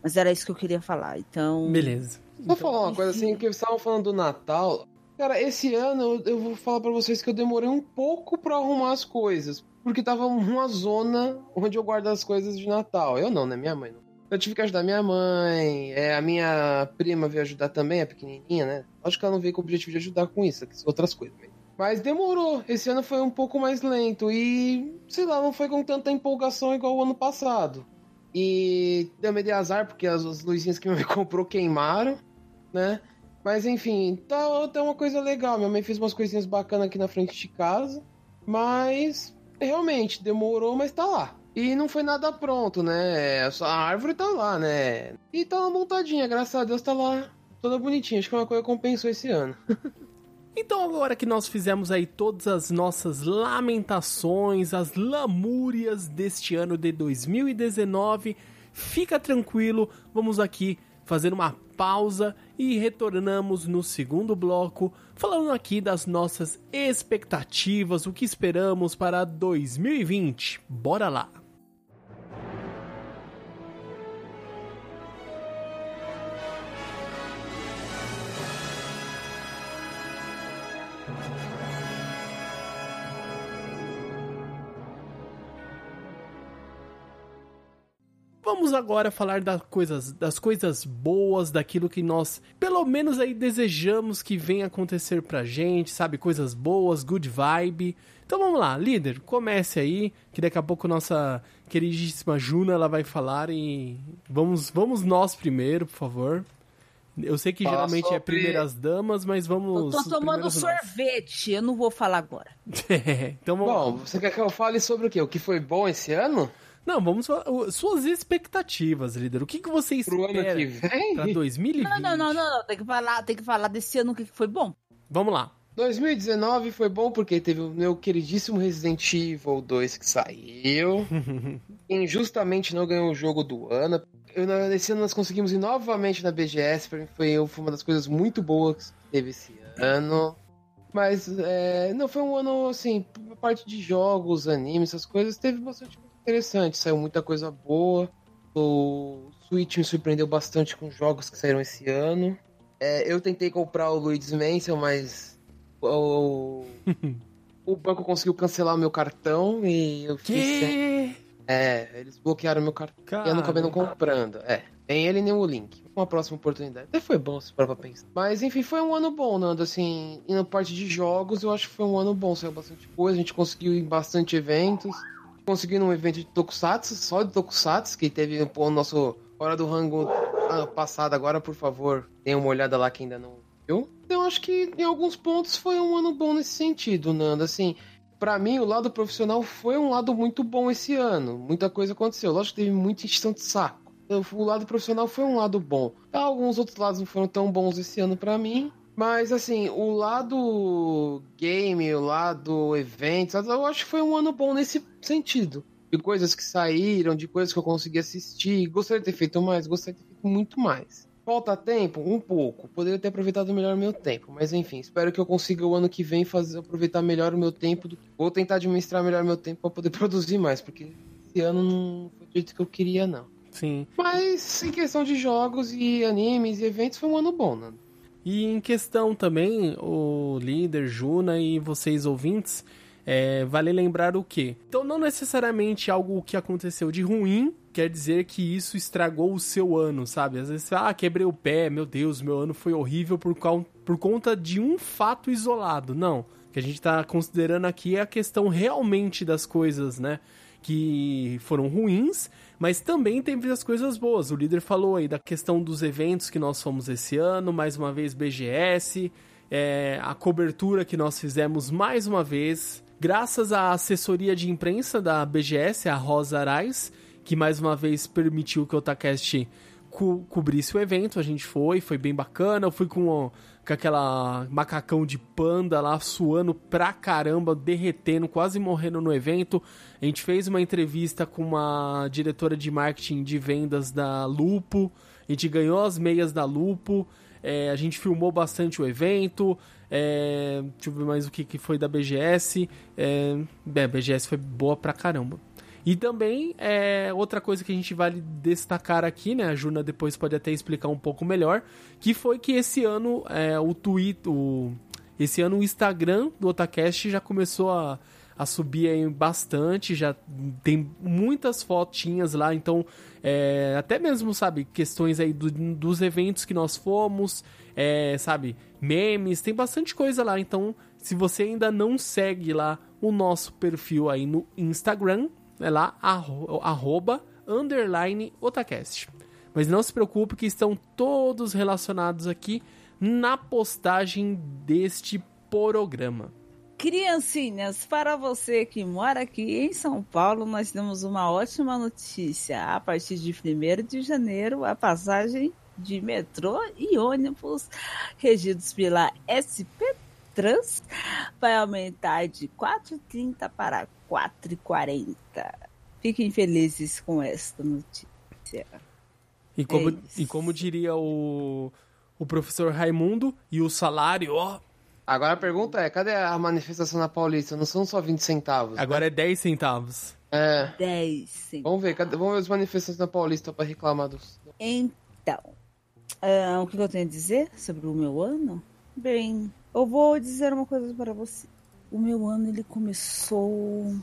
Mas era isso que eu queria falar, então. Beleza. Vou então, falar uma coisa assim, que vocês estavam falando do Natal. Cara, esse ano eu vou falar para vocês que eu demorei um pouco para arrumar as coisas porque tava uma zona onde eu guardo as coisas de Natal. Eu não, né? Minha mãe não. Eu tive que ajudar minha mãe, é, a minha prima veio ajudar também, a pequenininha, né? Acho que ela não veio com o objetivo de ajudar com isso, outras coisas. Mesmo. Mas demorou. Esse ano foi um pouco mais lento e, sei lá, não foi com tanta empolgação igual o ano passado. E deu meio azar porque as, as luzinhas que minha mãe comprou queimaram, né? Mas enfim, tá, tá uma coisa legal. Minha mãe fez umas coisinhas bacanas aqui na frente de casa. Mas realmente demorou, mas tá lá. E não foi nada pronto, né? A árvore tá lá, né? E tá uma montadinha, graças a Deus tá lá toda bonitinha. Acho que é uma coisa que compensou esse ano. Então, agora que nós fizemos aí todas as nossas lamentações, as lamúrias deste ano de 2019, fica tranquilo, vamos aqui fazer uma pausa e retornamos no segundo bloco, falando aqui das nossas expectativas, o que esperamos para 2020. Bora lá! Vamos agora falar das coisas, das coisas boas, daquilo que nós, pelo menos aí desejamos que venha acontecer pra gente, sabe? Coisas boas, good vibe. Então vamos lá, líder, comece aí, que daqui a pouco nossa queridíssima Juna ela vai falar e vamos, vamos nós primeiro, por favor. Eu sei que Fala geralmente é sobre... é primeiras damas, mas vamos. Eu tô tomando sorvete, eu não vou falar agora. é, então vamos... Bom, você quer que eu fale sobre o quê? O que foi bom esse ano? Não, vamos falar. Suas expectativas, líder. O que, que você espera para 2020? Não, não, não, não, Tem que falar, tem que falar desse ano o que foi bom. Vamos lá. 2019 foi bom porque teve o meu queridíssimo Resident Evil 2 que saiu. Injustamente não ganhou o jogo do ano. Eu, esse ano nós conseguimos ir novamente na BGS. Pra mim foi, foi uma das coisas muito boas que teve esse ano. Mas é, não foi um ano assim, a parte de jogos, animes, essas coisas, teve bastante interessante, saiu muita coisa boa. O Switch me surpreendeu bastante com jogos que saíram esse ano. É, eu tentei comprar o Luigi's Mansion, mas o, o banco conseguiu cancelar o meu cartão e eu fiz. Sem... É, eles bloquearam meu cartão Caramba. e eu não acabei não comprando. É, nem ele nem o link. Uma próxima oportunidade. Até foi bom se for pra pensar. Mas enfim, foi um ano bom, Nando. Assim, e na parte de jogos, eu acho que foi um ano bom. Saiu bastante coisa, a gente conseguiu ir em bastante eventos conseguindo um evento de Tokusatsu, só de Tokusatsu, que teve o nosso Hora do Rango passado agora, por favor, dê uma olhada lá que ainda não viu. Então acho que em alguns pontos foi um ano bom nesse sentido, Nando. Assim, para mim o lado profissional foi um lado muito bom esse ano. Muita coisa aconteceu. Lógico que teve muita extensão de saco. Então, o lado profissional foi um lado bom. Alguns outros lados não foram tão bons esse ano para mim. Mas, assim, o lado game, o lado eventos, eu acho que foi um ano bom nesse sentido. De coisas que saíram, de coisas que eu consegui assistir. Gostaria de ter feito mais, gostaria de ter feito muito mais. Falta tempo? Um pouco. Poderia ter aproveitado melhor o meu tempo. Mas enfim, espero que eu consiga o ano que vem fazer aproveitar melhor o meu tempo. Do... Vou tentar administrar melhor o meu tempo para poder produzir mais, porque esse ano não foi do jeito que eu queria, não. Sim. Mas em questão de jogos e animes e eventos, foi um ano bom, Nando. E em questão também, o líder, Juna e vocês ouvintes, é, vale lembrar o quê? Então, não necessariamente algo que aconteceu de ruim quer dizer que isso estragou o seu ano, sabe? Às vezes, ah, quebrei o pé, meu Deus, meu ano foi horrível por, por conta de um fato isolado. Não. O que a gente está considerando aqui é a questão realmente das coisas, né? Que foram ruins, mas também teve as coisas boas. O líder falou aí da questão dos eventos que nós fomos esse ano, mais uma vez BGS. é, a cobertura que nós fizemos mais uma vez, graças à assessoria de imprensa da BGS, a Rosa Arais, que mais uma vez permitiu que o Otacast co cobrisse o evento. A gente foi, foi bem bacana. Eu fui com, com aquela macacão de panda lá, suando pra caramba, derretendo, quase morrendo no evento. A gente fez uma entrevista com uma diretora de marketing de vendas da Lupo. A gente ganhou as meias da Lupo. É, a gente filmou bastante o evento. É, deixa eu ver mais o que, que foi da BGS. É, a BGS foi boa pra caramba. E também, é, outra coisa que a gente vale destacar aqui, né? A Juna depois pode até explicar um pouco melhor, que foi que esse ano é, o Twitter, o, esse ano o Instagram do Otacast já começou a, a subir aí bastante, já tem muitas fotinhas lá, então é, até mesmo, sabe, questões aí do, dos eventos que nós fomos, é, sabe, memes, tem bastante coisa lá, então se você ainda não segue lá o nosso perfil aí no Instagram, é lá, arroba, underline, otacast. Mas não se preocupe que estão todos relacionados aqui na postagem deste programa. Criancinhas, para você que mora aqui em São Paulo, nós temos uma ótima notícia. A partir de 1 de janeiro, a passagem de metrô e ônibus regidos pela SP Trans vai aumentar de 4,30 para 4,40. Fiquem felizes com esta notícia. E como, é e como diria o, o professor Raimundo, e o salário, ó. Agora a pergunta é: cadê a manifestação na Paulista? Não são só 20 centavos. Agora né? é 10 centavos. É. 10 centavos. Vamos ver, cadê, vamos ver as manifestações na Paulista para reclamar dos. Então, uh, o que eu tenho a dizer sobre o meu ano? Bem, eu vou dizer uma coisa para você. O meu ano ele começou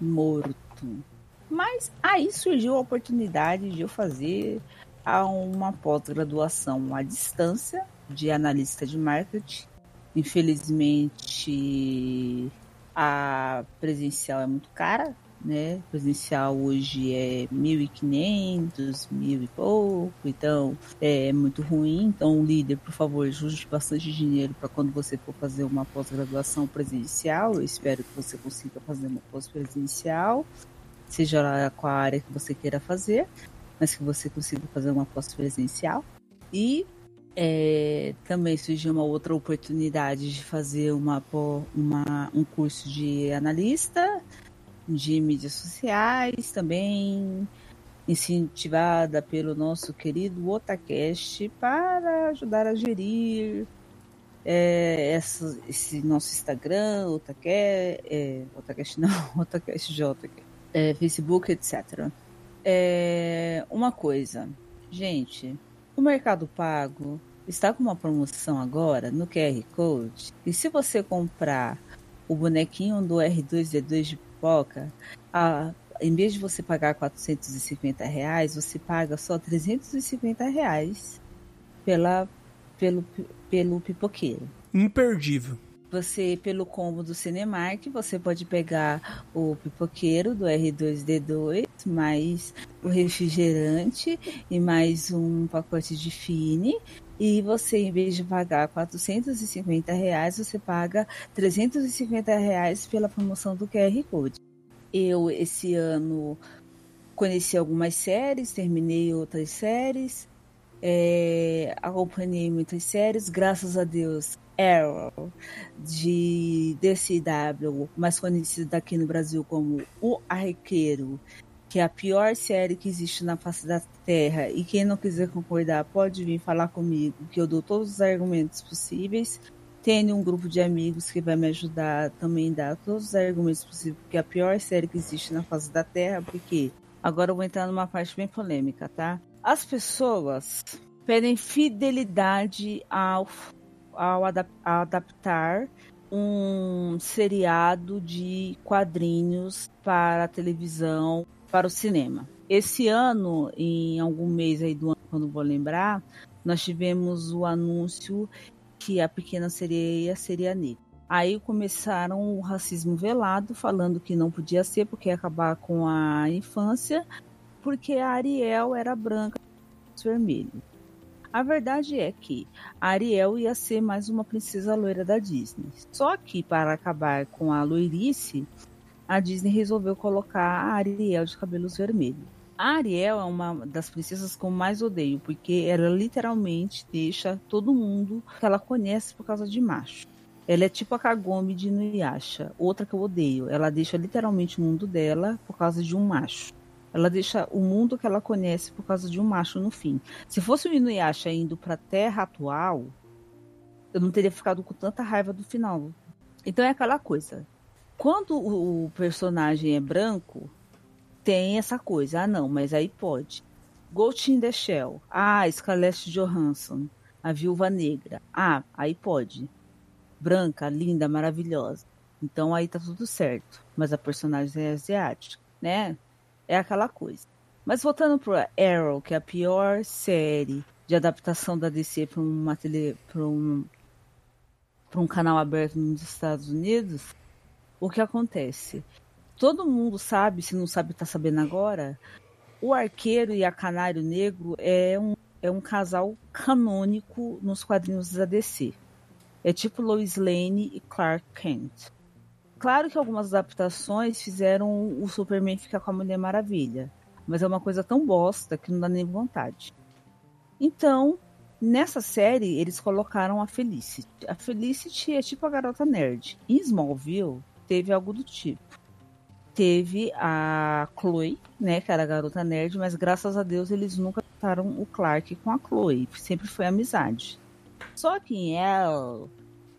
morto. Mas aí surgiu a oportunidade de eu fazer uma pós-graduação à distância de analista de marketing. Infelizmente, a presencial é muito cara, né? Presencial hoje é 1.500, mil e pouco, então é muito ruim. Então, líder, por favor, ajude bastante dinheiro para quando você for fazer uma pós-graduação presencial. Eu espero que você consiga fazer uma pós-presencial, seja lá qual a área que você queira fazer, mas que você consiga fazer uma pós-presencial. E é, também surgiu uma outra oportunidade de fazer uma, uma, um curso de analista de mídias sociais, também incentivada pelo nosso querido Otacast para ajudar a gerir é, essa, esse nosso Instagram, Otacast, é, Otacast não, Otacast J, é, Facebook, etc. É, uma coisa, gente, o Mercado Pago está com uma promoção agora no QR Code e se você comprar o bonequinho do R2D2 de pipoca, a, em vez de você pagar 450 reais, você paga só 350 reais pela, pelo, pelo pipoqueiro. Imperdível. Você, pelo combo do Cinemark, você pode pegar o pipoqueiro do R2D2, mais o refrigerante e mais um pacote de Fine. E você, em vez de pagar 450 reais, você paga 350 reais pela promoção do QR Code. Eu, esse ano, conheci algumas séries, terminei outras séries, é, acompanhei muitas séries, graças a Deus. Arrow, de DCW, mais conhecido aqui no Brasil como O Arqueiro, que é a pior série que existe na face da Terra. E quem não quiser concordar, pode vir falar comigo, que eu dou todos os argumentos possíveis. Tenho um grupo de amigos que vai me ajudar também a dar todos os argumentos possíveis, porque é a pior série que existe na face da Terra, porque agora eu vou entrar numa parte bem polêmica, tá? As pessoas pedem fidelidade ao, ao adap adaptar um seriado de quadrinhos para a televisão, para o cinema. Esse ano, em algum mês aí do ano, quando vou lembrar, nós tivemos o anúncio que a pequena sereia seria negra. Aí começaram o racismo velado, falando que não podia ser porque ia acabar com a infância, porque a Ariel era branca vermelho. A verdade é que Ariel ia ser mais uma princesa loira da Disney. Só que, para acabar com a loirice, a Disney resolveu colocar a Ariel de cabelos vermelhos. A Ariel é uma das princesas que eu mais odeio, porque ela literalmente deixa todo mundo que ela conhece por causa de macho. Ela é tipo a Kagome de Inuyasha, outra que eu odeio. Ela deixa literalmente o mundo dela por causa de um macho. Ela deixa o mundo que ela conhece por causa de um macho no fim. Se fosse o Inuyasha indo para a Terra atual, eu não teria ficado com tanta raiva do final. Então é aquela coisa. Quando o personagem é branco, tem essa coisa. Ah, não, mas aí pode. Ghost in the Shell. Ah, Scarlett Johansson. A Viúva Negra. Ah, aí pode. Branca, linda, maravilhosa. Então aí tá tudo certo. Mas a personagem é asiática, né? É aquela coisa. Mas voltando pro Arrow, que é a pior série de adaptação da DC para para um, para um canal aberto nos Estados Unidos, o que acontece? Todo mundo sabe, se não sabe, está sabendo agora. O arqueiro e a canário negro é um, é um casal canônico nos quadrinhos da DC. É tipo Lois Lane e Clark Kent. Claro que algumas adaptações fizeram o Superman ficar com a Mulher Maravilha, mas é uma coisa tão bosta que não dá nem vontade. Então, nessa série, eles colocaram a Felicity. A Felicity é tipo a garota nerd. Em Smallville, teve algo do tipo. Teve a Chloe, né, que era a garota nerd, mas graças a Deus eles nunca trataram o Clark com a Chloe. Sempre foi amizade. Só que em El,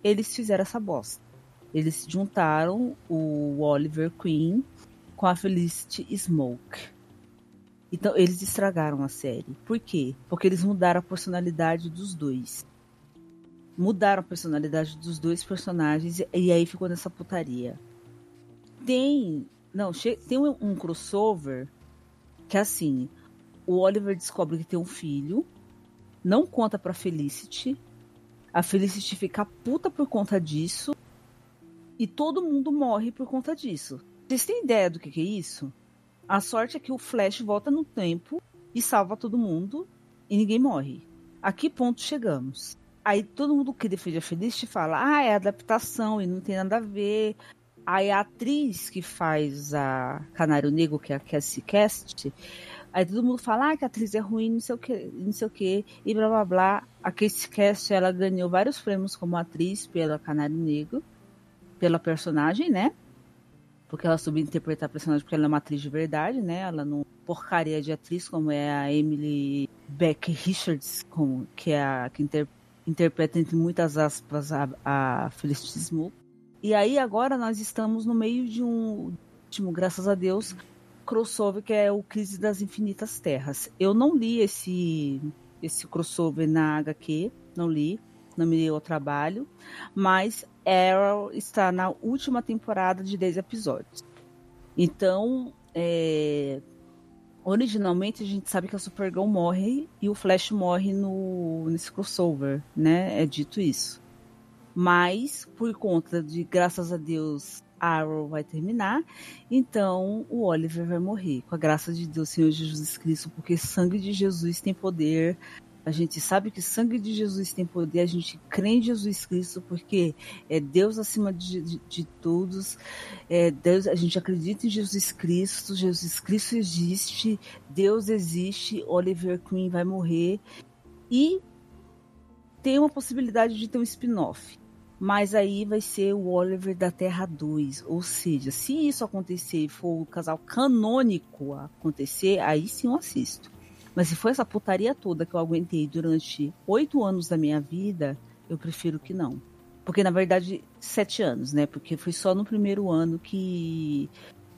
eles fizeram essa bosta eles juntaram o Oliver Queen com a Felicity Smoke. Então, eles estragaram a série. Por quê? Porque eles mudaram a personalidade dos dois. Mudaram a personalidade dos dois personagens e aí ficou nessa putaria. Tem. Não, tem um, um crossover que é assim: o Oliver descobre que tem um filho, não conta pra Felicity. A Felicity fica puta por conta disso e todo mundo morre por conta disso. Vocês têm ideia do que, que é isso? A sorte é que o Flash volta no tempo e salva todo mundo e ninguém morre. A que ponto chegamos? Aí todo mundo que defende a Felicity fala: ah, é adaptação e não tem nada a ver. Aí a atriz que faz a Canário Negro, que é a Cassie Cast, aí todo mundo fala ah, que a atriz é ruim, não sei o que, não sei o que, e blá blá blá. A Cassie Cast, ela ganhou vários prêmios como atriz pela Canário Negro pela personagem, né? Porque ela soube interpretar a personagem porque ela é uma atriz de verdade, né? Ela não porcaria de atriz como é a Emily Beck Richards, como, que é a que inter, interpreta entre muitas aspas a, a Felicity Smoke. E aí agora nós estamos no meio de um último, graças a Deus, crossover que é o Crise das Infinitas Terras. Eu não li esse esse crossover na HQ, não li, não me deu o trabalho, mas Arrow está na última temporada de 10 episódios. Então, é, originalmente a gente sabe que a Supergirl morre e o Flash morre no, nesse crossover, né? É dito isso. Mas, por conta de, graças a Deus, Arrow vai terminar, então o Oliver vai morrer. Com a graça de Deus, Senhor Jesus Cristo, porque sangue de Jesus tem poder a gente sabe que o sangue de Jesus tem poder, a gente crê em Jesus Cristo porque é Deus acima de, de, de todos. É Deus, a gente acredita em Jesus Cristo, Jesus Cristo existe, Deus existe, Oliver Queen vai morrer e tem uma possibilidade de ter um spin-off. Mas aí vai ser o Oliver da Terra 2. Ou seja, se isso acontecer e for o casal canônico acontecer, aí sim eu assisto. Mas se for essa putaria toda que eu aguentei durante oito anos da minha vida, eu prefiro que não. Porque, na verdade, sete anos, né? Porque foi só no primeiro ano que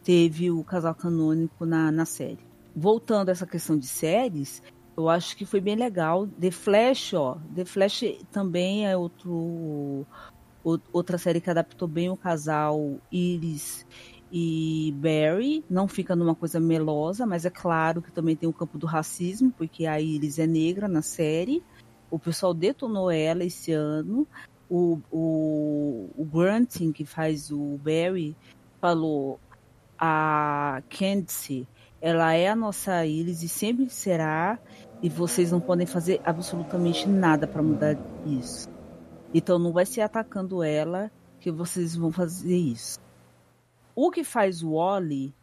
teve o casal canônico na, na série. Voltando a essa questão de séries, eu acho que foi bem legal. The Flash, ó. The Flash também é outro, outra série que adaptou bem o casal Iris e Barry não fica numa coisa melosa, mas é claro que também tem o campo do racismo, porque a Iris é negra na série. O pessoal detonou ela esse ano. O, o, o Grunting, que faz o Barry, falou: a Candice, ela é a nossa Iris e sempre será. E vocês não podem fazer absolutamente nada para mudar isso. Então não vai ser atacando ela que vocês vão fazer isso. O que faz o Wally,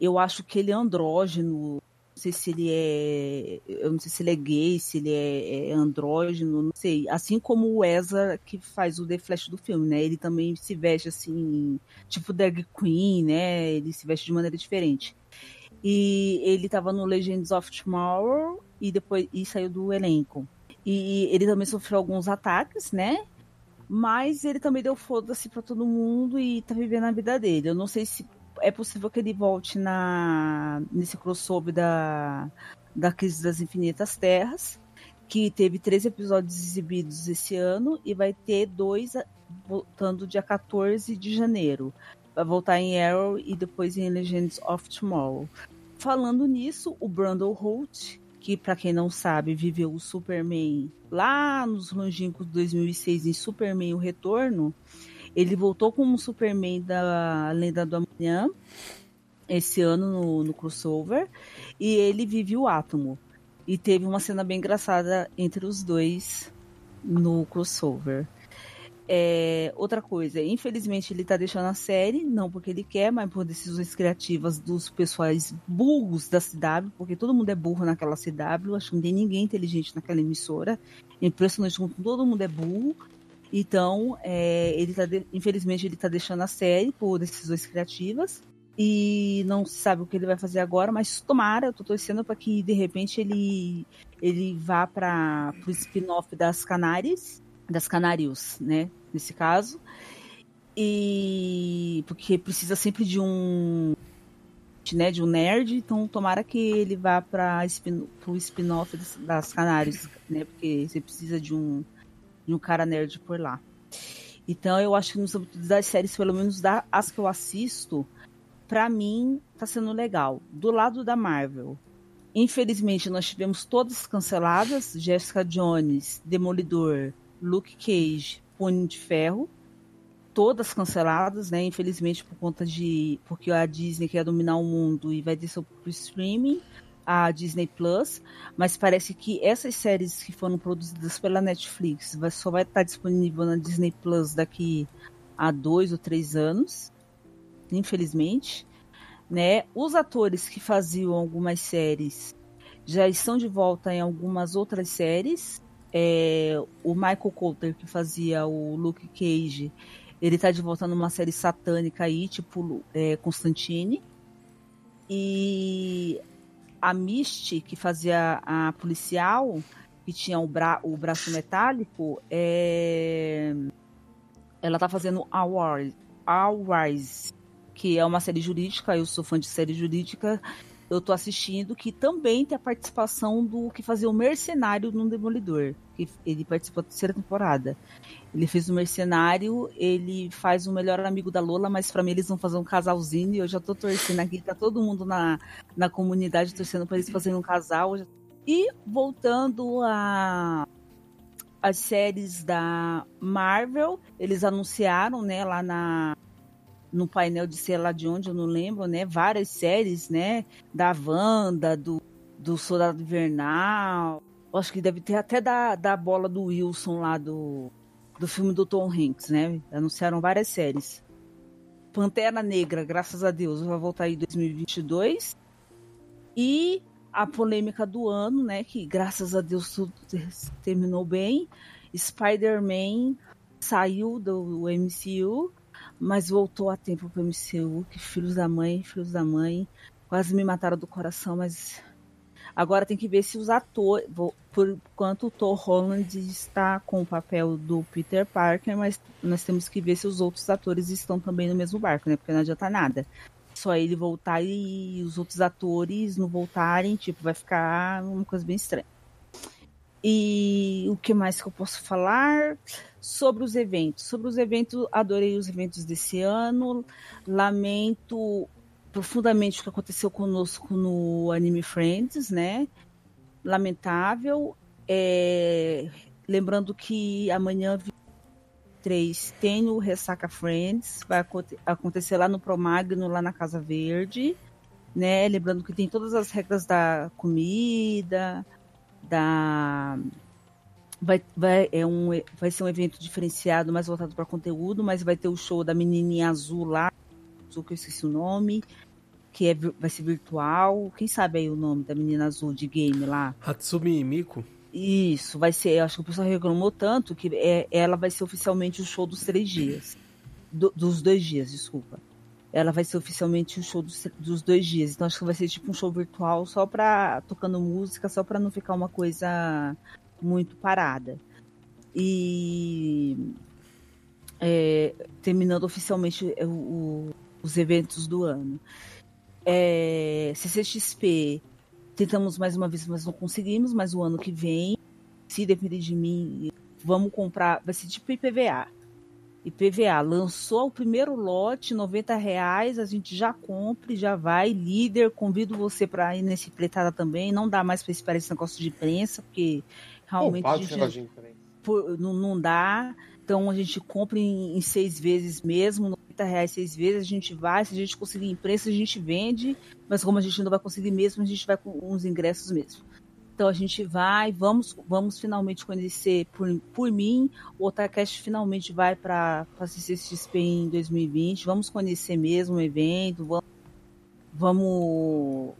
eu acho que ele é andrógeno. Não sei se ele é. Eu não sei se ele é gay, se ele é, é andrógeno, não sei. Assim como o Ezra, que faz o The Flash do filme, né? Ele também se veste assim, tipo drag queen, né? Ele se veste de maneira diferente. E ele tava no Legends of Tomorrow e depois e saiu do elenco. E ele também sofreu alguns ataques, né? Mas ele também deu foda-se pra todo mundo e tá vivendo a vida dele. Eu não sei se é possível que ele volte na nesse crossover da, da Crise das Infinitas Terras, que teve três episódios exibidos esse ano e vai ter dois voltando dia 14 de janeiro. Vai voltar em Arrow e depois em Legends of Tomorrow. Falando nisso, o Brandon Holt, que para quem não sabe, viveu o Superman lá nos longínquos de 2006 em Superman o Retorno, ele voltou como Superman da Lenda do Amanhã esse ano no, no crossover e ele vive o Átomo. E teve uma cena bem engraçada entre os dois no crossover. É, outra coisa, infelizmente ele tá deixando a série, não porque ele quer, mas por decisões criativas dos pessoais burros da CW, porque todo mundo é burro naquela CW, acho que não tem ninguém inteligente naquela emissora. É impressionante como todo mundo é burro. Então, é, ele tá de... infelizmente ele tá deixando a série por decisões criativas e não se sabe o que ele vai fazer agora, mas tomara, eu tô torcendo para que de repente ele ele vá para o spin-off das Canárias das Canários, né? Nesse caso. E porque precisa sempre de um né, de um nerd, então tomara que ele vá para o spin-off das, das né? Porque você precisa de um de um cara nerd por lá. Então eu acho que nos das séries, pelo menos da, as que eu assisto, para mim tá sendo legal. Do lado da Marvel, infelizmente nós tivemos todas canceladas, Jessica Jones, Demolidor, Luke Cage, Punho de Ferro, todas canceladas, né? Infelizmente por conta de porque a Disney quer dominar o mundo e vai descer pro streaming, a Disney Plus, mas parece que essas séries que foram produzidas pela Netflix vai, só vai estar disponível na Disney Plus daqui a dois ou três anos, infelizmente, né? Os atores que faziam algumas séries já estão de volta em algumas outras séries, é, o Michael Coulter, que fazia o Luke Cage, ele tá de volta numa série satânica aí, tipo é, Constantine. E a Misty, que fazia a policial, que tinha o, bra o braço metálico, é... ela tá fazendo Our, Rise, que é uma série jurídica. Eu sou fã de série jurídica eu tô assistindo, que também tem a participação do que fazia o Mercenário no Demolidor. Que ele participou da terceira temporada. Ele fez o Mercenário, ele faz o melhor amigo da Lola, mas para mim eles vão fazer um casalzinho e eu já tô torcendo aqui, tá todo mundo na, na comunidade torcendo para eles fazerem um casal. E voltando a as séries da Marvel, eles anunciaram, né, lá na no painel de sei lá de onde, eu não lembro, né? Várias séries, né? Da Wanda, do, do Soldado Invernal. Acho que deve ter até da, da bola do Wilson lá do, do filme do Tom Hanks, né? Anunciaram várias séries. Pantera Negra, graças a Deus, vai voltar em 2022. E a polêmica do ano, né? Que graças a Deus tudo terminou bem. Spider-Man saiu do MCU mas voltou a tempo pro MCU, que filhos da mãe, filhos da mãe, quase me mataram do coração, mas agora tem que ver se os atores, por quanto o Tom Holland está com o papel do Peter Parker, mas nós temos que ver se os outros atores estão também no mesmo barco, né? Porque não adianta nada. Só ele voltar e os outros atores não voltarem, tipo, vai ficar uma coisa bem estranha. E o que mais que eu posso falar? Sobre os eventos. Sobre os eventos, adorei os eventos desse ano. Lamento profundamente o que aconteceu conosco no Anime Friends, né? Lamentável. É... Lembrando que amanhã 3 tem o Ressaca Friends, vai acontecer lá no Promagno, lá na Casa Verde, né? Lembrando que tem todas as regras da comida, da vai, vai, é um, vai ser um evento diferenciado, mais voltado para conteúdo, mas vai ter o show da menininha azul lá, que eu esqueci o nome, que é, vai ser virtual. Quem sabe aí o nome da menina azul de game lá? Hatsumi Miko? Isso, vai ser. Acho que o pessoal reclamou tanto que é, ela vai ser oficialmente o show dos três dias. Do, dos dois dias, desculpa. Ela vai ser oficialmente o show dos, dos, dois dias. Então acho que vai ser tipo um show virtual só pra. tocando música, só pra não ficar uma coisa muito parada. E. É, terminando oficialmente o, o, os eventos do ano. É, CCXP Tentamos mais uma vez, mas não conseguimos. Mas o ano que vem, se depender de mim, vamos comprar. Vai ser tipo IPVA. IPVA lançou o primeiro lote, 90 reais, a gente já compra, já vai. Líder, convido você para ir nesse pretada também. Não dá mais para esperar esse negócio de imprensa, porque realmente a gente, por, não, não dá. Então a gente compra em, em seis vezes mesmo, 90 reais seis vezes, a gente vai, se a gente conseguir imprensa, a gente vende, mas como a gente não vai conseguir mesmo, a gente vai com uns ingressos mesmo. Então a gente vai, vamos, vamos finalmente conhecer por, por mim, o Otacast finalmente vai para a CCXP em 2020, vamos conhecer mesmo o evento, vamos, vamos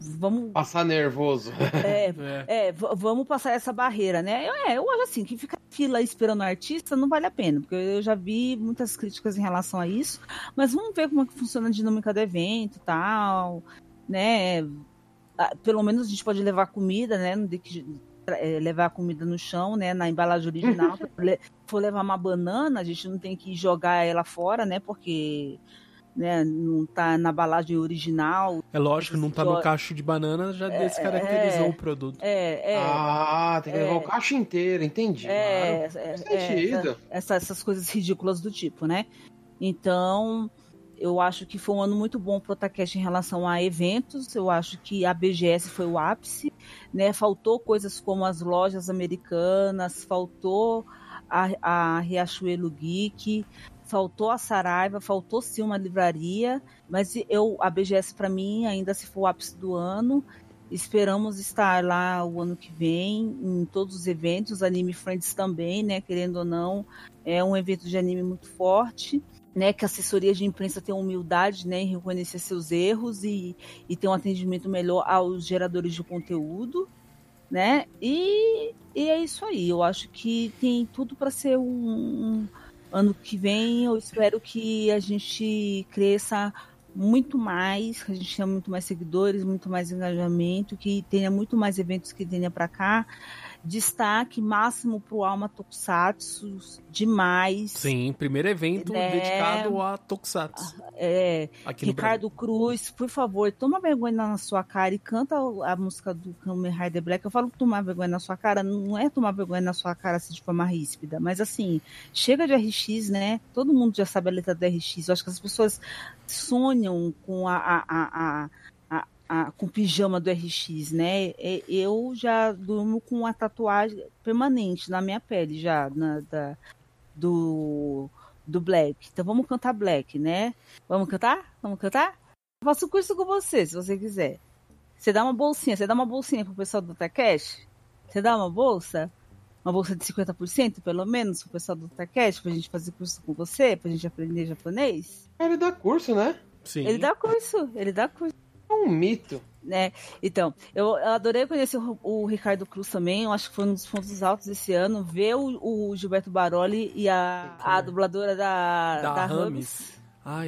vamos passar nervoso. É, é. é vamos passar essa barreira, né? É, eu acho assim que ficar fila esperando o artista não vale a pena, porque eu já vi muitas críticas em relação a isso, mas vamos ver como é que funciona a dinâmica do evento, tal, né? Pelo menos a gente pode levar comida, né? Não tem que é, levar comida no chão, né? Na embalagem original. Se for levar uma banana, a gente não tem que jogar ela fora, né? Porque né, não tá na balagem original. É lógico, não tá no cacho de banana, já é, descaracterizou é, o produto. É, é. Ah, tem que levar o é. cacho inteiro, entendi. É, claro. é, é essa, essas coisas ridículas do tipo, né? Então, eu acho que foi um ano muito bom pro Otacast em relação a eventos. Eu acho que a BGS foi o ápice, né? Faltou coisas como as lojas americanas, faltou a, a Riachuelo Geek, faltou a Saraiva, faltou sim uma livraria, mas eu a BGS para mim ainda se for o ápice do ano. Esperamos estar lá o ano que vem em todos os eventos, Anime Friends também, né? Querendo ou não, é um evento de anime muito forte, né? Que a assessoria de imprensa tem humildade, né? Em reconhecer seus erros e, e ter um atendimento melhor aos geradores de conteúdo, né? E, e é isso aí. Eu acho que tem tudo para ser um, um ano que vem eu espero que a gente cresça muito mais, que a gente tenha muito mais seguidores, muito mais engajamento, que tenha muito mais eventos que tenha para cá destaque máximo pro Alma Tokusatsu, demais. Sim, primeiro evento é, dedicado a Tokusatsu. É, Ricardo Cruz, por favor, toma vergonha na sua cara e canta a música do Kamen Rider Black. Eu falo tomar vergonha na sua cara, não é tomar vergonha na sua cara assim, de forma ríspida, mas assim, chega de RX, né? Todo mundo já sabe a letra do RX. Eu acho que as pessoas sonham com a, a, a, a a, com pijama do RX, né? Eu já durmo com a tatuagem permanente na minha pele já, na, da, do, do Black. Então vamos cantar Black, né? Vamos cantar? Vamos cantar? Eu faço curso com você, se você quiser. Você dá uma bolsinha, você dá uma bolsinha pro pessoal do Takesh? Você dá uma bolsa? Uma bolsa de 50%, pelo menos, pro pessoal do Takesh, pra gente fazer curso com você, pra gente aprender japonês? Ele dá curso, né? Sim. Ele dá curso, ele dá curso. Um mito. Né? Então, eu, eu adorei conhecer o, o, Ricardo Cruz também. Eu acho que foi um dos pontos altos desse ano. Ver o, o Gilberto Baroli e a, a dubladora da, da, da Hubs.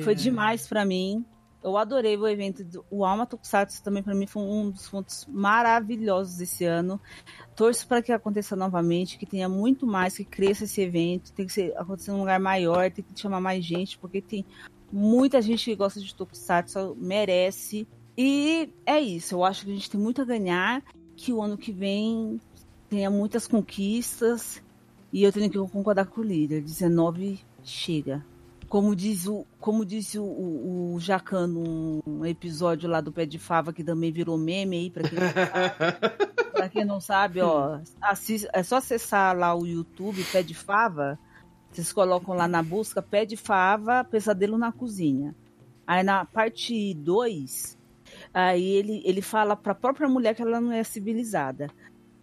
foi é. demais para mim. Eu adorei o evento. Do, o Alma Tokusatsu também para mim foi um dos pontos maravilhosos desse ano. Torço para que aconteça novamente, que tenha muito mais, que cresça esse evento. Tem que ser, acontecer num lugar maior, tem que chamar mais gente, porque tem muita gente que gosta de Tokusatsu, merece e é isso, eu acho que a gente tem muito a ganhar, que o ano que vem tenha muitas conquistas e eu tenho que concordar com o líder, 19 chega. Como diz o, como disse o, o, o Jacan num episódio lá do Pé de Fava, que também virou meme aí, pra quem não sabe, pra quem não sabe ó, assist, é só acessar lá o YouTube, Pé de Fava, vocês colocam lá na busca Pé de Fava, Pesadelo na Cozinha. Aí na parte 2, Aí ele, ele fala para a própria mulher que ela não é civilizada.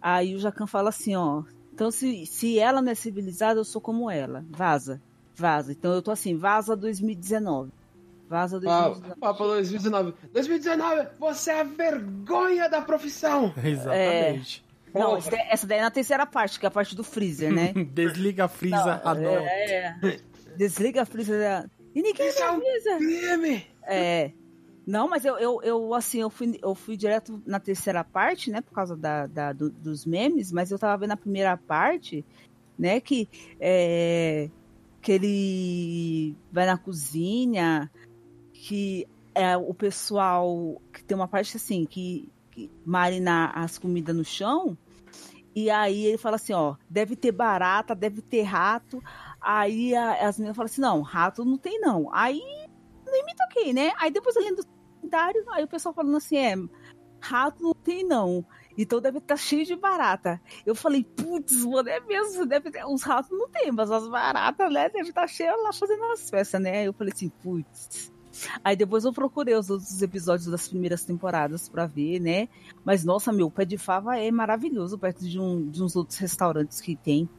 Aí o Jacan fala assim, ó. Então, se, se ela não é civilizada, eu sou como ela. Vaza. Vaza. Então eu tô assim, vaza 2019. Vaza 2019. Papa 2019. 2019, você é a vergonha da profissão. Exatamente. É... Não, essa daí é na terceira parte, que é a parte do freezer, né? Desliga a Freeza Adult. É, é. Desliga a Freeza. E ninguém Isso é um crime. É. Não, mas eu, eu, eu, assim, eu fui, eu fui direto na terceira parte, né? Por causa da, da do- dos memes, mas eu tava vendo a primeira parte, né? Que, é, que ele vai na cozinha, que é, o pessoal. Que tem uma parte assim, que, que marina as comidas no chão. E aí ele fala assim, ó, deve ter barata, deve ter rato. Aí a- as meninas falam assim, não, rato não tem não. Aí nem me toquei, né? Aí depois eu lendo aí o pessoal falando assim, é, rato não tem não. Então deve estar cheio de barata. Eu falei, putz, mano, é mesmo, deve ter, os ratos não tem, mas as baratas, né, deve estar cheia lá fazendo as festas, né? Eu falei assim, putz. Aí depois eu procurei os outros episódios das primeiras temporadas pra ver, né? Mas nossa, meu, o pé de fava é maravilhoso perto de, um, de uns outros restaurantes que tem.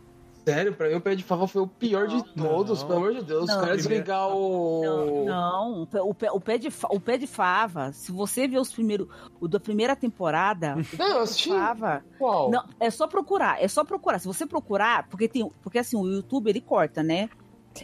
Sério, pra mim o pé de fava foi o pior de todos, Não. pelo amor de Deus. Não. Os caras desligar o. Não, não, o pé, o pé- o pé de, fa- o pé de fava, se você ver os primeiros, o da primeira temporada, o Não, eu assisti. fava, Qual? não, é só procurar, é só procurar. Se você procurar, porque tem, porque assim, o YouTube ele corta, né?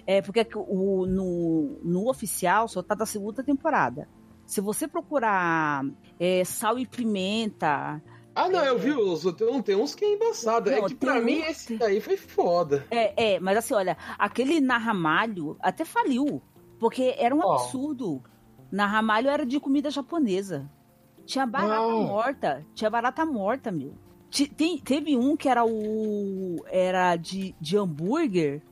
É porque o, no, no oficial só tá da segunda temporada. Se você procurar é, sal e pimenta, Ah, não, eu vi os. Tem, tem uns que é embaçado. é Não, que pra mim um- esse daí foi foda. É, é, mas assim, olha, aquele na Ramalho até faliu, porque era um Qual? absurdo. Na Ramalho era de comida japonesa. Tinha barata Não. morta, tinha barata morta, meu. Tem- teve um que era o era de, de hambúrguer,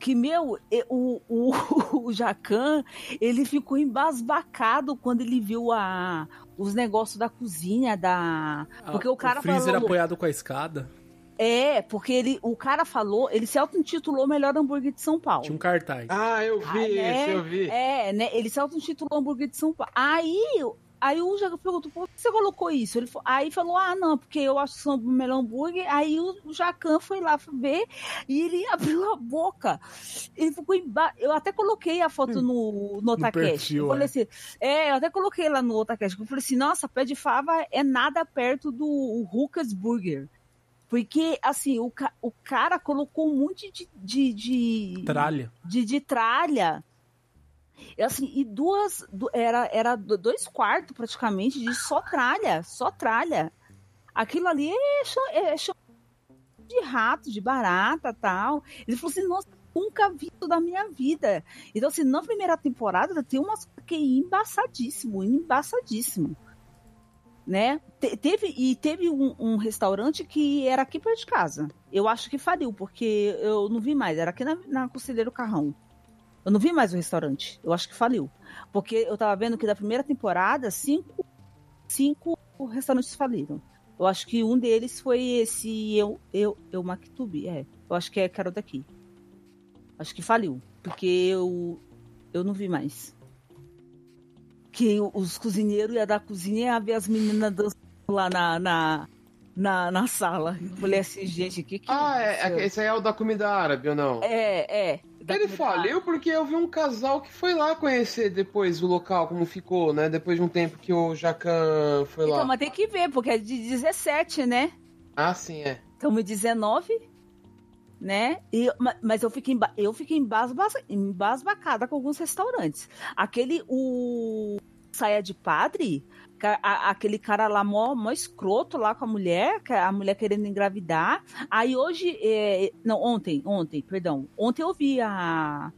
que, meu, e- o, o, o Jacan, ele ficou embasbacado quando ele viu a, os negócios da cozinha, da... Porque o cara o freezer falou... apoiado com a escada. É, porque ele, o cara falou, ele se auto-intitulou melhor hambúrguer de São Paulo. Tinha um cartaz. Ah, eu vi Ah, né? esse, eu vi. É, né? Ele se auto-intitulou hambúrguer de São Paulo. Aí, aí o Jacan perguntou, por que você colocou isso? Ele fa- aí falou, ah, não, porque eu acho que são o melhor hambúrguer. Aí o Jacan foi lá ver e ele abriu a boca. Ele ficou embaixo. Eu até coloquei a foto no, no Otacast. eu falei é. assim, é, eu até coloquei lá no Otacast. Eu falei assim, nossa, pé de fava é nada perto do Rucas Burger. Porque, assim, o, ca- o cara colocou um monte de, de, de, Tralha. de, de tralha. E, assim, e duas. du- Era, era do- dois quartos praticamente de só tralha, só tralha. Aquilo ali é, chão- é chão de rato, de barata tal. Ele falou assim: nossa, nunca vi isso da minha vida. Então, assim, na primeira temporada tem umas que é embaçadíssimo, embaçadíssimo. Né? Te- teve, e teve um, um restaurante que era aqui perto de casa. Eu acho que faliu, porque eu não vi mais. Era aqui na, na Conselheiro Carrão. Eu não vi mais o restaurante. Eu acho que faliu. Porque eu tava vendo que da primeira temporada, cinco, cinco restaurantes faliram. Eu acho que um deles foi esse Eu, eu, eu Mactubi. É. Eu acho que é o daqui. Acho que faliu. Porque eu, eu não vi mais. Que os cozinheiros iam da cozinha e ia ver as meninas dançando lá na, na, na, na sala. Eu falei assim, gente, o que que Ah, é, é, esse aí é o da comida árabe ou não? É, é. Ele faliu porque eu vi um casal que foi lá conhecer depois o local, como ficou, né? Depois de um tempo que o Jacan foi Então, lá. mas tem que ver, porque é de 17, né? Ah, sim, é. Estamos em 19, né? E, ma- mas eu fiquei, eu fiquei embasba- embasbacada com alguns restaurantes. Aquele, o Saia de Padre, aquele cara lá mó, mó escroto lá com a mulher, a mulher querendo engravidar. Aí hoje, é, não, ontem, ontem, perdão. Ontem eu vi a,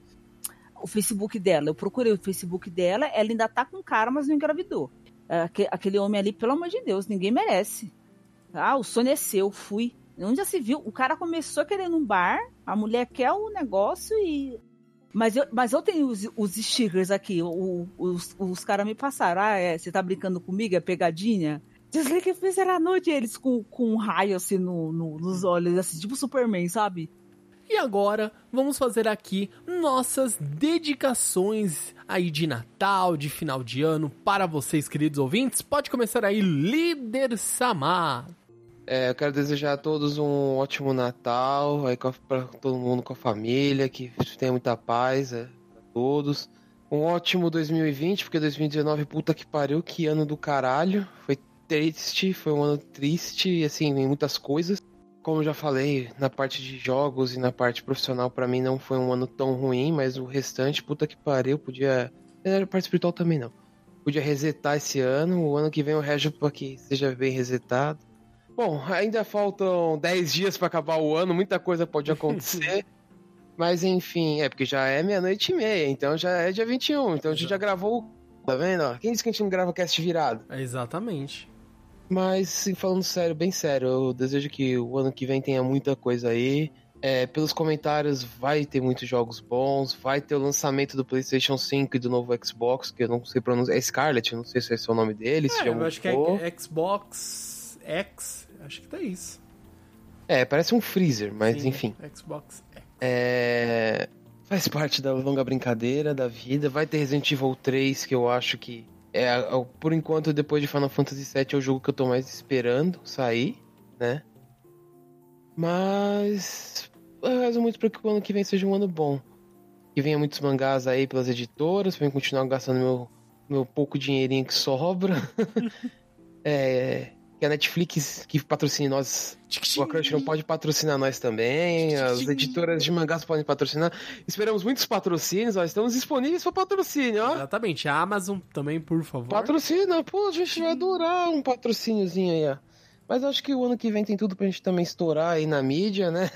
o Facebook dela, eu procurei o Facebook dela, ela ainda tá com cara, mas não engravidou. Aque- Aquele homem ali, pelo amor de Deus, ninguém merece. Ah, o sonho é seu, fui. Onde já se viu? O cara começou querendo um bar, a mulher quer o negócio e. Mas eu, mas eu tenho os, os stickers aqui, o- os, os caras me passaram. Ah, é, você tá brincando comigo? É pegadinha? Desliga que fizeram à noite eles com, com um raio assim no, no- nos olhos, assim, tipo Superman, sabe? E agora vamos fazer aqui nossas dedicações aí de Natal, de final de ano para vocês, queridos ouvintes. Pode começar aí, líder Samar. É, eu quero desejar a todos um ótimo Natal, aí para todo mundo com a família, que tenha muita paz, é, pra todos. Um ótimo 2020, porque 2019, puta que pariu, que ano do caralho. Foi triste, foi um ano triste, assim, em muitas coisas. Como já falei, na parte de jogos e na parte profissional, para mim não foi um ano tão ruim, mas o restante, puta que pariu, podia. Na parte espiritual também não. Podia resetar esse ano, o ano que vem eu rejo pra que seja bem resetado. Bom, ainda faltam 10 dias para acabar o ano, muita coisa pode acontecer. mas enfim, é porque já é meia-noite e meia, então já é dia 21, então a gente já gravou. Tá vendo? Quem disse que a gente não grava cast virado? É exatamente. Mas, falando sério, bem sério, eu desejo que o ano que vem tenha muita coisa aí. É, pelos comentários, vai ter muitos jogos bons. Vai ter o lançamento do PlayStation 5 e do novo Xbox, que eu não sei pronunciar. É Scarlet, não sei se é o nome dele. É, eu acho que é Xbox X. Acho que tá isso. É, parece um freezer, mas Sim, enfim. Xbox X. É. Faz parte da longa brincadeira da vida. Vai ter Resident Evil 3, que eu acho que é, por enquanto, depois de Final Fantasy VII, é o jogo que eu tô mais esperando sair, né? Mas eu rezo muito pra que o ano que vem seja um ano bom. Que venha muitos mangás aí pelas editoras, pra eu continuar gastando meu, meu pouco dinheirinho que sobra. é, que a Netflix que patrocine nós. O Crush não pode patrocinar nós também. As editoras de mangás podem patrocinar. Esperamos muitos patrocínios, ó. Estamos disponíveis para patrocínio, ó. Exatamente. A Amazon também, por favor. Patrocina, pô, a gente vai adorar um patrocíniozinho aí, ó. Mas acho que o ano que vem tem tudo pra gente também estourar aí na mídia, né?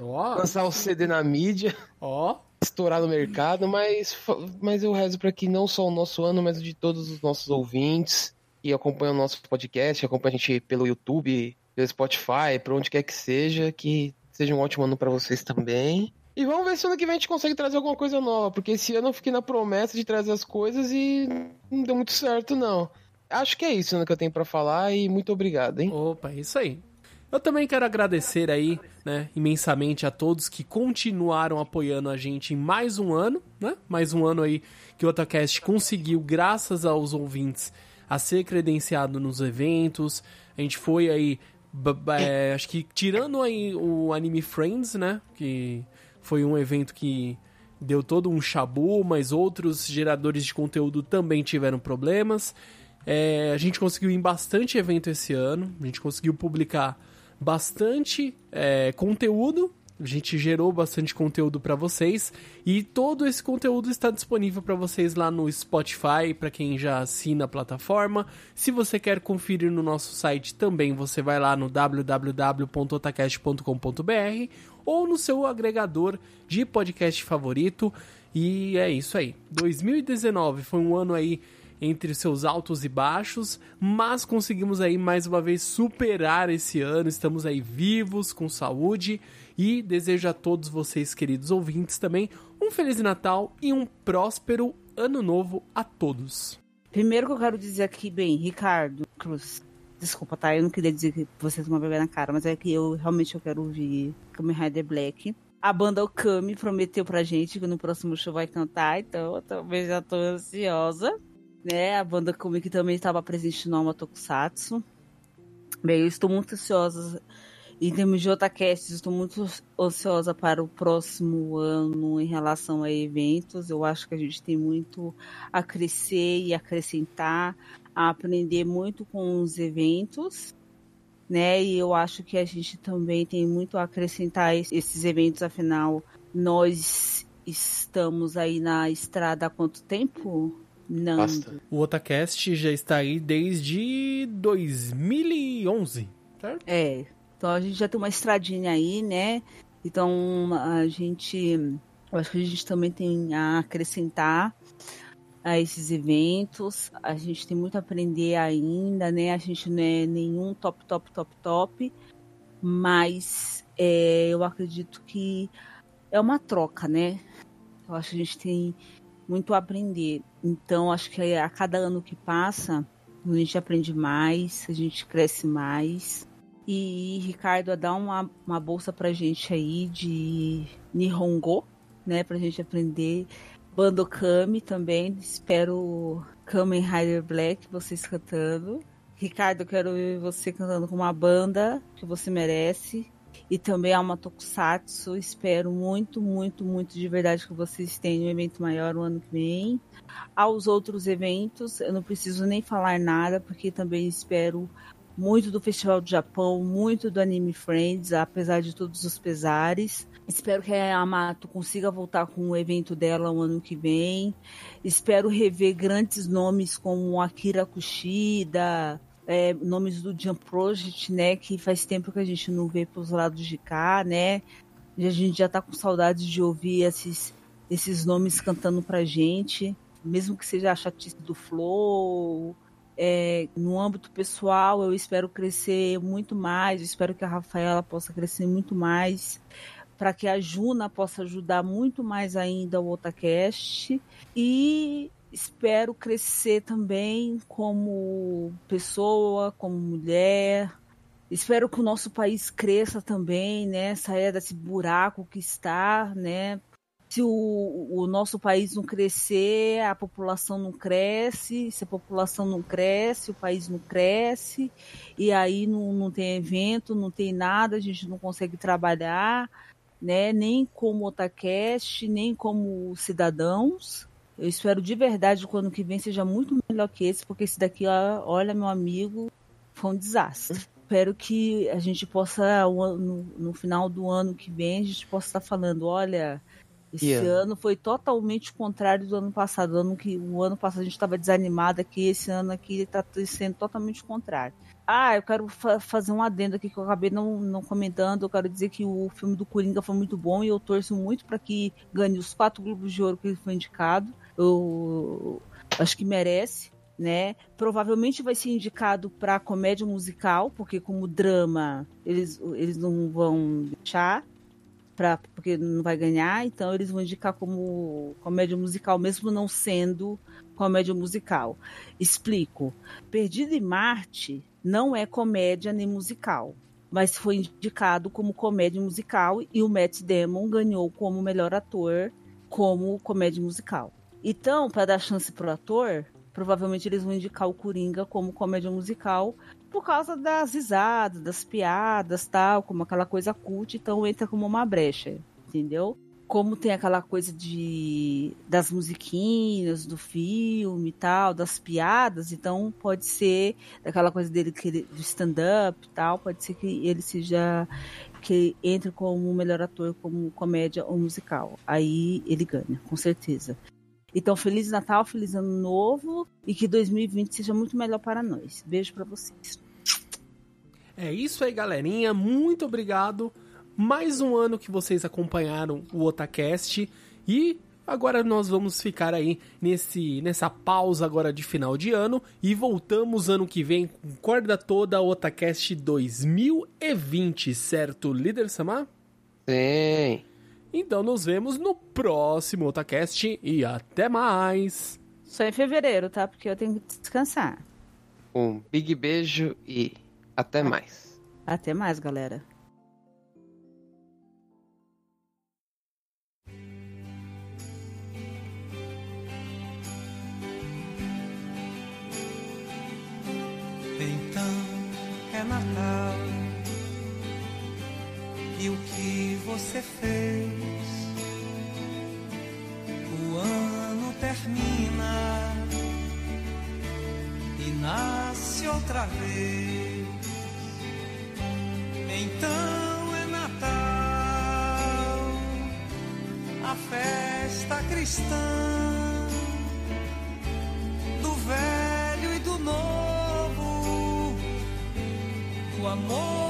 Ó. Lançar o CD na mídia. Ó. Estourar no mercado, mas, mas eu rezo para que não só o nosso ano, mas o de todos os nossos ouvintes que acompanham o nosso podcast, acompanham a gente pelo YouTube, pelo Spotify, por onde quer que seja, que seja um ótimo ano para vocês também. E vamos ver se ano que vem a gente consegue trazer alguma coisa nova, porque esse ano eu fiquei na promessa de trazer as coisas e não deu muito certo, não. Acho que é isso né, que eu tenho para falar e muito obrigado, hein? Opa, é isso aí. Eu também quero agradecer aí, né, imensamente a todos que continuaram apoiando a gente em mais um ano, né? Mais um ano aí que o Otacast conseguiu, graças aos ouvintes, a ser credenciado nos eventos. A gente foi aí, é, acho que tirando aí o Anime Friends, né? Que foi um evento que deu todo um chabu, mas outros geradores de conteúdo também tiveram problemas. É, a gente conseguiu ir em bastante evento esse ano, a gente conseguiu publicar bastante é, conteúdo a gente gerou bastante conteúdo para vocês e todo esse conteúdo está disponível para vocês lá no Spotify, para quem já assina a plataforma. Se você quer conferir no nosso site também, você vai lá no www.otacast.com.br ou no seu agregador de podcast favorito. E é isso aí. 2019 foi um ano aí entre seus altos e baixos, mas conseguimos aí mais uma vez superar esse ano. Estamos aí vivos, com saúde e desejo a todos vocês, queridos ouvintes, também um Feliz Natal e um próspero Ano Novo a todos. Primeiro que eu quero dizer aqui, bem, Ricardo Cruz, desculpa, tá? Eu não queria dizer que vocês uma bebê na cara, mas é que eu realmente eu quero ouvir Kamen Rider Black. A banda Okami prometeu pra gente que no próximo show vai cantar, então eu também já tô ansiosa. Né? A banda Okami que também estava presente no Alma Tokusatsu. Bem, eu estou muito ansiosa em termos de Otacast, estou muito ansiosa para o próximo ano em relação a eventos. Eu acho que a gente tem muito a crescer e acrescentar, a aprender muito com os eventos. Né? E eu acho que a gente também tem muito a acrescentar esses eventos, afinal, nós estamos aí na estrada há quanto tempo? Não. O Otacast já está aí desde 2011, certo? É, então a gente já tem uma estradinha aí, né? Então a gente. Eu acho que a gente também tem a acrescentar a esses eventos. A gente tem muito a aprender ainda, né? A gente não é nenhum top, top, top, top. Mas é, eu acredito que é uma troca, né? Eu acho que a gente tem muito a aprender. Então, acho que a cada ano que passa, a gente aprende mais, a gente cresce mais. E Ricardo, dá uma, uma bolsa pra gente aí de Nihongo, né? Pra gente aprender. Bandokami também. Espero Kamen Rider Black, vocês cantando. Ricardo, quero ver você cantando com uma banda que você merece. E também a uma Tokusatsu. Espero muito, muito, muito de verdade que vocês tenham um evento maior o ano que vem. Aos outros eventos, eu não preciso nem falar nada, porque também espero muito do Festival do Japão, muito do Anime Friends, apesar de todos os pesares. Espero que a Yamato consiga voltar com o evento dela o ano que vem. Espero rever grandes nomes como Akira Kushida, é, nomes do Jump Project, né? Que faz tempo que a gente não vê pelos lados de cá, né? E a gente já tá com saudade de ouvir esses, esses nomes cantando pra gente, mesmo que seja a chatice do Flow, é, no âmbito pessoal, eu espero crescer muito mais, eu espero que a Rafaela possa crescer muito mais, para que a Juna possa ajudar muito mais ainda o Otacast e espero crescer também como pessoa, como mulher. Espero que o nosso país cresça também, né? Saia desse buraco que está, né? Se o, o, nosso país não crescer, a população não cresce, se a população não cresce, o país não cresce, e aí não, não tem evento, não tem nada, a gente não consegue trabalhar, né? Nem como Otacast, nem como cidadãos. Eu espero de verdade que o ano que vem seja muito melhor que esse, porque esse daqui, olha, meu amigo, foi um desastre. Espero que a gente possa, no, no final do ano que vem, a gente possa estar falando, olha, esse yeah. ano foi totalmente contrário do ano passado. O ano, que, o ano passado a gente estava desanimado aqui, esse ano aqui está sendo totalmente contrário. Ah, eu quero fa fazer um adendo aqui que eu acabei não, não comentando. Eu quero dizer que o filme do Coringa foi muito bom e eu torço muito para que ganhe os quatro Globos de Ouro que ele foi indicado. Eu acho que merece. Né? Provavelmente vai ser indicado para comédia musical, porque como drama eles, eles não vão deixar pra, porque não vai ganhar, então eles vão indicar como comédia musical, mesmo não sendo comédia musical. Explico. Perdido em Marte não é comédia nem musical, mas foi indicado como comédia musical e o Matt Damon ganhou como melhor ator como comédia musical. Então, para dar chance pro ator, provavelmente eles vão indicar o Coringa como comédia musical, por causa das risadas, das piadas, tal, como aquela coisa cult, então entra como uma brecha, entendeu? Como tem aquela coisa de das musiquinhas do filme e tal, das piadas, então pode ser aquela coisa dele de stand-up e tal, pode ser que ele seja que entre como o melhor ator como comédia ou musical. Aí ele ganha, com certeza. Então, Feliz Natal, Feliz Ano Novo e que 2020 seja muito melhor para nós. Beijo para vocês. É isso aí, galerinha. Muito obrigado. Mais um ano que vocês acompanharam o Otacast e agora nós vamos ficar aí nesse nessa pausa agora de final de ano e voltamos ano que vem com corda toda Otacast 2020, certo, líder Samar? Sim. Então nos vemos no próximo Otacast e até mais. Só em fevereiro, tá? Porque eu tenho que descansar. Um big beijo e até mais. Até mais, galera. Então é Natal e o que você fez? O ano termina e nasce outra vez. Então é Natal, a festa cristã do velho e do novo, o amor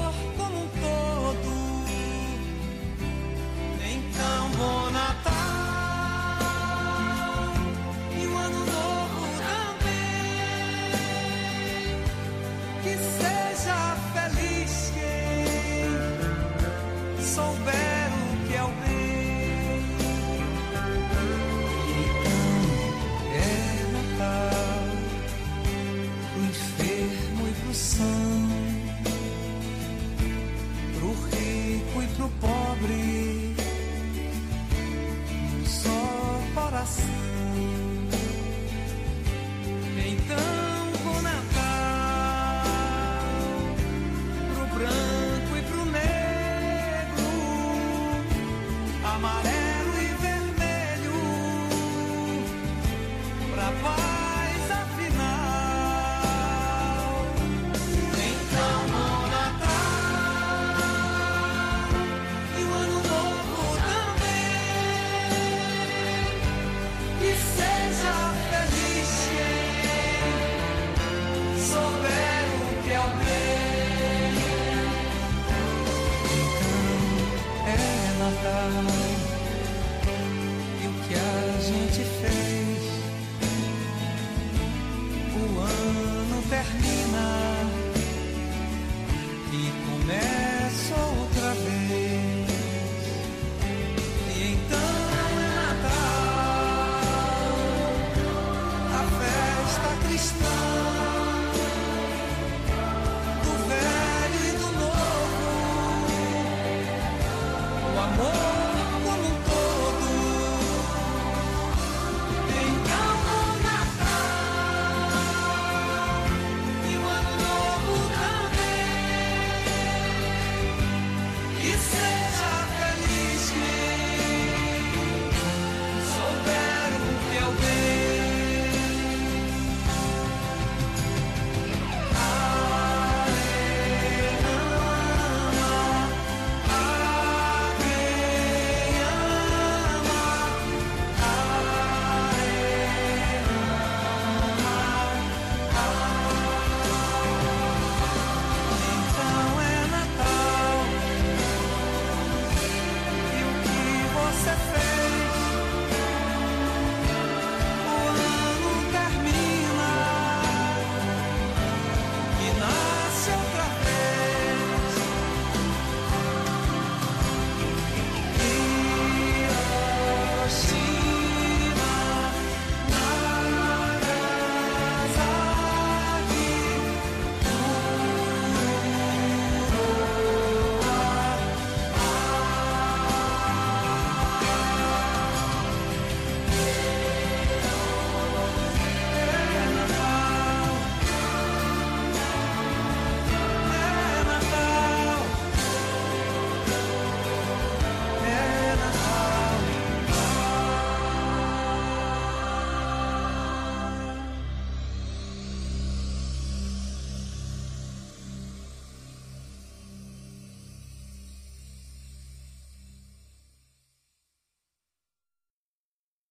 termina.